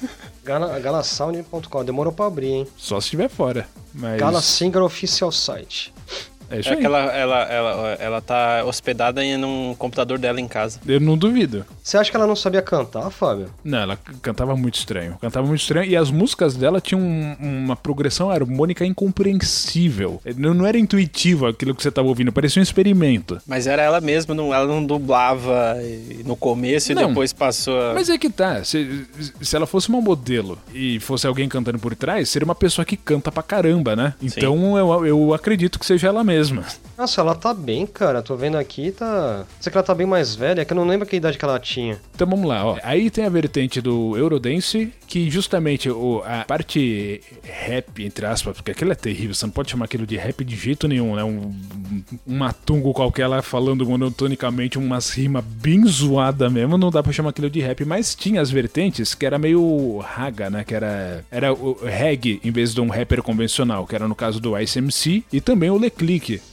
Gala, galasound.com. Demorou pra abrir, hein? Só se estiver fora. Mas Gala Singer Official Site. É isso É aí. que ela, ela, ela, ela tá hospedada em um computador dela em casa. Eu não duvido. Você acha que ela não sabia cantar, Fábio? Não, ela cantava muito estranho. Cantava muito estranho e as músicas dela tinham um- uma progressão harmônica incompreensível. Não, não era intuitivo aquilo que você estava ouvindo, parecia um experimento. Mas era ela mesma, não, ela não dublava no começo e Não. depois passou a... Mas é que tá, se, se ela fosse uma modelo e fosse alguém cantando por trás, seria uma pessoa que canta pra caramba, né? Então eu, eu acredito que seja ela mesma. Nossa, ela tá bem, cara. Tô vendo aqui, tá. Sei que ela tá bem mais velha, é que eu não lembro que idade que ela tinha. Então vamos lá, ó. Aí tem a vertente do Eurodance, que justamente o, a parte rap, entre aspas, porque aquilo é terrível, você não pode chamar aquilo de rap de jeito nenhum, né? Um, um matungo qualquer lá falando monotonicamente umas rimas bem zoada mesmo, não dá pra chamar aquilo de rap, mas tinha as vertentes que era meio raga, né? Que era, era o reggae em vez de um rapper convencional, que era no caso do Ice MC, e também o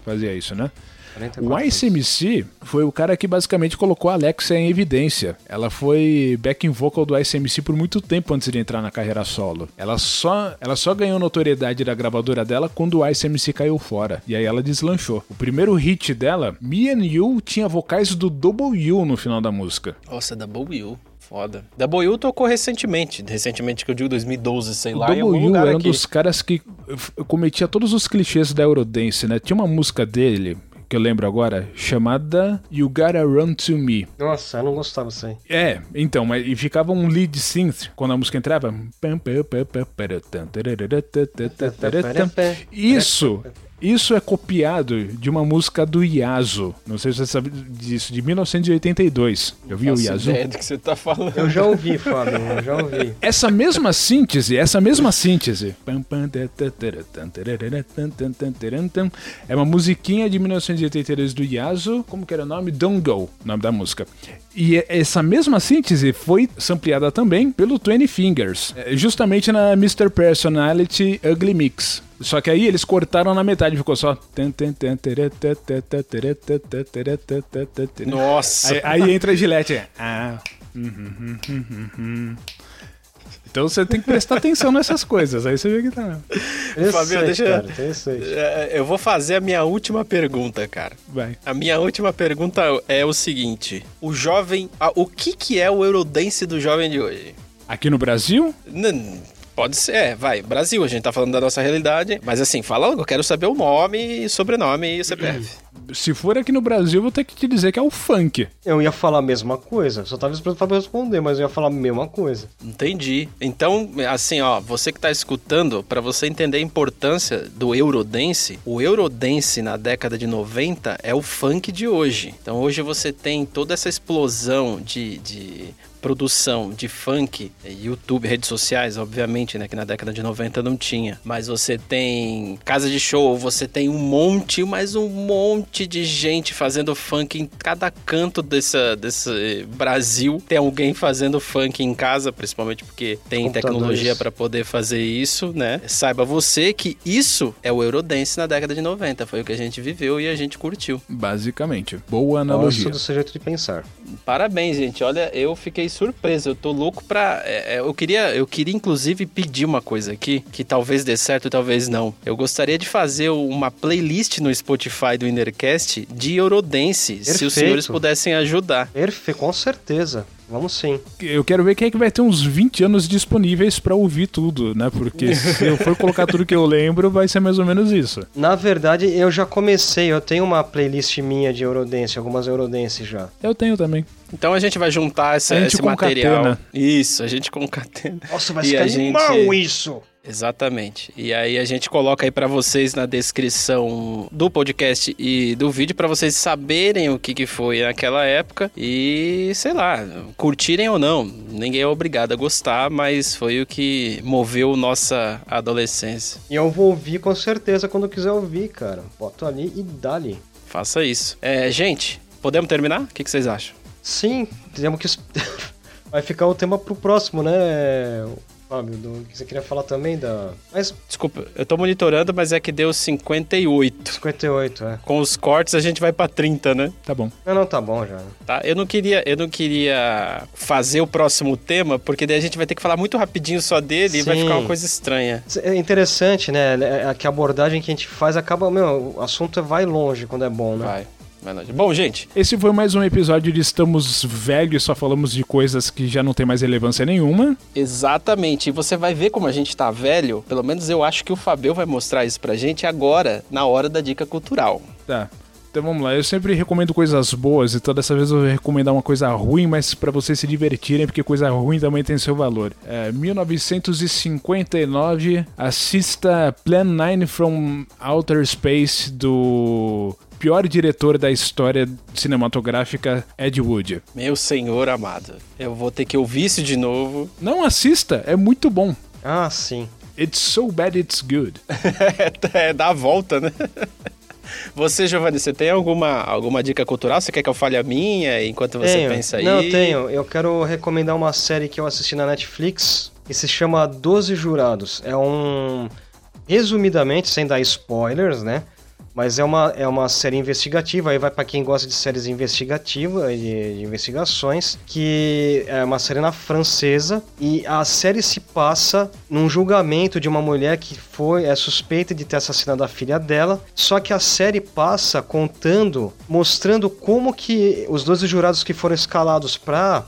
Fazia isso, né? 44 O ICMC foi o cara que basicamente colocou a Alexia em evidência. Ela foi backing vocal do ICMC por muito tempo antes de entrar na carreira solo. Ela só, ela só ganhou notoriedade da gravadora dela quando o ICMC caiu fora. E aí ela deslanchou. O primeiro hit dela, Me and You, tinha vocais do Double U no final da música. Nossa, Double U. Foda. Double U tocou recentemente. Recentemente que eu digo 2012, sei O lá, em algum Double U lugar era um aqui. dos caras que cometia todos os clichês da Eurodance, né? Tinha uma música dele, que eu lembro agora, chamada You Gotta Run To Me. Nossa, eu não gostava disso aí. É, então, mas e ficava um lead synth quando a música entrava. Isso, isso é copiado de uma música do Yasu. Não sei se você sabe disso, de 1982. Eu vi o Yasu? ideia do que você tá falando. Eu já ouvi, Fábio, eu já ouvi. Essa mesma síntese, essa mesma síntese. É uma musiquinha de 1982 do Yasu. Como que era o nome? Don't Go, o nome da música. E é- essa mesma síntese foi sampleada também pelo Twenty Fingers, é, justamente na Mr. Personality Ugly Mix. Só que aí eles cortaram na metade, ficou só. Nossa. Aí, aí entra a Gillette. Ah. Então você tem que prestar atenção nessas coisas, aí você vê que tá. Fabio, deixa cara, é, eu vou fazer a minha última pergunta, cara. Vai. A minha última pergunta é o seguinte: o jovem, o que que é o Eurodance do jovem de hoje? Aqui no Brasil? Não Pode ser, é, vai. Brasil, a gente tá falando da nossa realidade. Mas assim, fala, eu quero saber o nome, sobrenome e CPF. Se for aqui no Brasil, eu vou ter que te dizer que é o funk. Eu ia falar a mesma coisa. Só tava esperando pra responder, mas eu ia falar a mesma coisa. Entendi. Então, assim, ó, você que tá escutando, para você entender a importância do Eurodance, o Eurodance na década de 90 é o funk de hoje. Então, hoje você tem toda essa explosão de, de produção de funk, YouTube, redes sociais, obviamente, né, que na década de 90 não tinha, mas você tem casa de show, você tem um monte, mas um monte de gente fazendo funk em cada canto dessa, desse Brasil. Tem alguém fazendo funk em casa, principalmente porque tem tecnologia para poder fazer isso, né? Saiba você que isso é o Eurodance na década de 90, foi o que a gente viveu e a gente curtiu. Basicamente. Boa analogia. Gosto do seu jeito de pensar. Parabéns, gente. Olha, eu fiquei surpreso. Eu tô louco pra. É, é, eu, queria, eu queria, inclusive, pedir uma coisa aqui, que talvez dê certo, talvez não. Eu gostaria de fazer uma playlist no Spotify do Innercast de Eurodance, Perfeito. se os senhores pudessem ajudar. Perfeito, com certeza. Vamos sim. Eu quero ver quem é que vai ter uns 20 anos disponíveis para ouvir tudo, né? Porque se eu for colocar tudo que eu lembro, vai ser mais ou menos isso. Na verdade, eu já comecei, eu tenho uma playlist minha de Eurodance, algumas Eurodance já. Eu tenho também. Então a gente vai juntar essa, esse material. Isso, a gente concatena. Nossa, vai ficar gente... animal isso! Exatamente. E aí a gente coloca aí para vocês na descrição do podcast e do vídeo para vocês saberem o que, que foi naquela época e, sei lá, curtirem ou não. Ninguém é obrigado a gostar, mas foi o que moveu nossa adolescência. E eu vou ouvir com certeza quando quiser ouvir, cara. Boto ali e dali. Faça isso. É, gente, podemos terminar? O que, que vocês acham? Sim, temos que. Vai ficar o tema pro próximo, né? Fábio, do que você queria falar também da. Mas. Desculpa, eu tô monitorando, mas é que deu 58. 58, é. Com os cortes a gente vai pra 30, né? Tá bom. Não, não, tá bom já. Tá, eu não queria, eu não queria fazer o próximo tema, porque daí a gente vai ter que falar muito rapidinho só dele Sim. e vai ficar uma coisa estranha. É interessante, né? É, é que a abordagem que a gente faz acaba, meu, o assunto vai longe quando é bom, né? Vai. Bom, gente. Esse foi mais um episódio de Estamos Velhos, só falamos de coisas que já não tem mais relevância nenhuma. Exatamente. E você vai ver como a gente tá velho. Pelo menos eu acho que o Fabio vai mostrar isso pra gente agora, na hora da dica cultural. Tá. Então vamos lá, eu sempre recomendo coisas boas, então dessa vez eu vou recomendar uma coisa ruim, mas para vocês se divertirem, porque coisa ruim também tem seu valor. É, 1959, assista Plan 9 from Outer Space do pior diretor da história cinematográfica, Ed Wood. Meu senhor amado, eu vou ter que ouvir isso de novo. Não assista, é muito bom. Ah, sim. It's so bad it's good. é, dá a volta, né? Você, Giovanni, você tem alguma, alguma dica cultural? Você quer que eu fale a minha enquanto você tenho. pensa aí? Não, tenho. Eu quero recomendar uma série que eu assisti na Netflix que se chama Doze Jurados. É um. Resumidamente, sem dar spoilers, né? Mas é uma, é uma série investigativa, aí vai para quem gosta de séries investigativas, de, de, investigações, que é uma série na francesa, e a série se passa num julgamento de uma mulher que foi é suspeita de ter assassinado a filha dela, só que a série passa contando, mostrando como que os 12 jurados que foram escalados para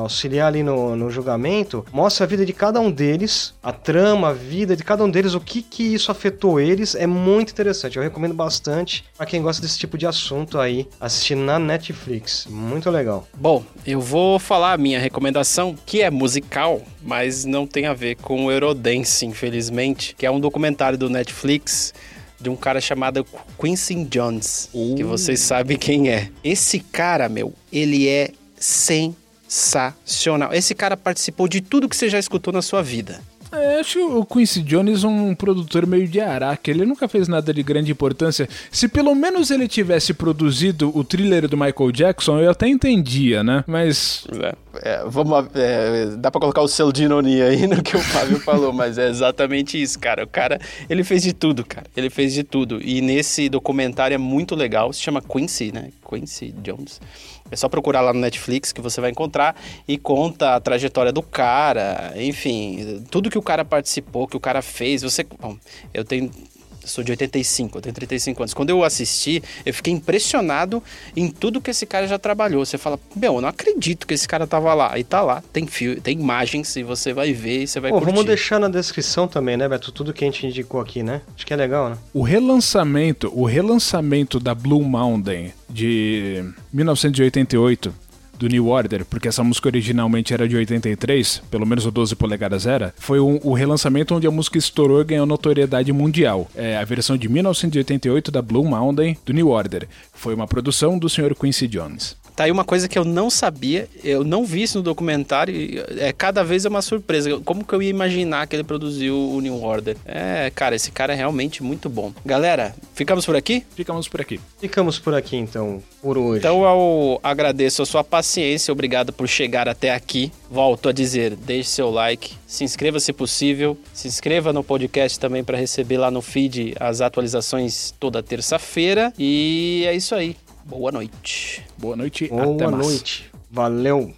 auxiliar ali no, no julgamento, mostra a vida de cada um deles, a trama, a vida de cada um deles, o que que isso afetou eles, é muito interessante. Eu recomendo bastante para quem gosta desse tipo de assunto aí, assistir na Netflix. Muito legal. Bom, eu vou falar a minha recomendação, que é musical, mas não tem a ver com o Eurodance, infelizmente, que é um documentário do Netflix de um cara chamado Quincy Jones, uh. que vocês sabem quem é. Esse cara, meu, ele é sensacional. Esse cara participou de tudo que você já escutou na sua vida. É, acho o Quincy Jones um produtor meio de araque. Ele nunca fez nada de grande importância. Se pelo menos ele tivesse produzido o thriller do Michael Jackson, eu até entendia, né? Mas. É. é, vamos, é, dá pra colocar o selo de ironia aí no que o Fábio falou, mas é exatamente isso, cara. O cara, ele fez de tudo, cara. Ele fez de tudo. E nesse documentário é muito legal, se chama Quincy, né? Quincy Jones. É só procurar lá no Netflix que você vai encontrar e conta a trajetória do cara, enfim, tudo que o cara participou, que o cara fez. Você, bom, eu tenho sou de 85, eu tenho 35 anos. Quando eu assisti, eu fiquei impressionado em tudo que esse cara já trabalhou. Você fala, meu, eu não acredito que esse cara tava lá. E tá lá, tem fio, tem imagens, e você vai ver e você vai Pô, curtir. Vamos deixar na descrição também, né, Beto? Tudo que a gente indicou aqui, né? Acho que é legal, né? O relançamento, o relançamento da Blue Mountain de 1988 do New Order, porque essa música originalmente era de 83, pelo menos o 12 polegadas era, foi um, o relançamento onde a música estourou e ganhou notoriedade mundial. É a versão de 1988 da Blue Mountain do New Order. Foi uma produção do Sr. Quincy Jones. Tá aí uma coisa que eu não sabia, eu não vi isso no documentário, é cada vez é uma surpresa. Como que eu ia imaginar que ele produziu o New Order? É, cara, esse cara é realmente muito bom. Galera, ficamos por aqui? Ficamos por aqui. Ficamos por aqui então, por hoje. Então eu agradeço a sua paciência, obrigado por chegar até aqui. Volto a dizer, deixe seu like, se inscreva se possível, se inscreva no podcast também para receber lá no feed as atualizações toda terça-feira. E é isso aí. Boa noite. Boa noite. Boa noite. Valeu.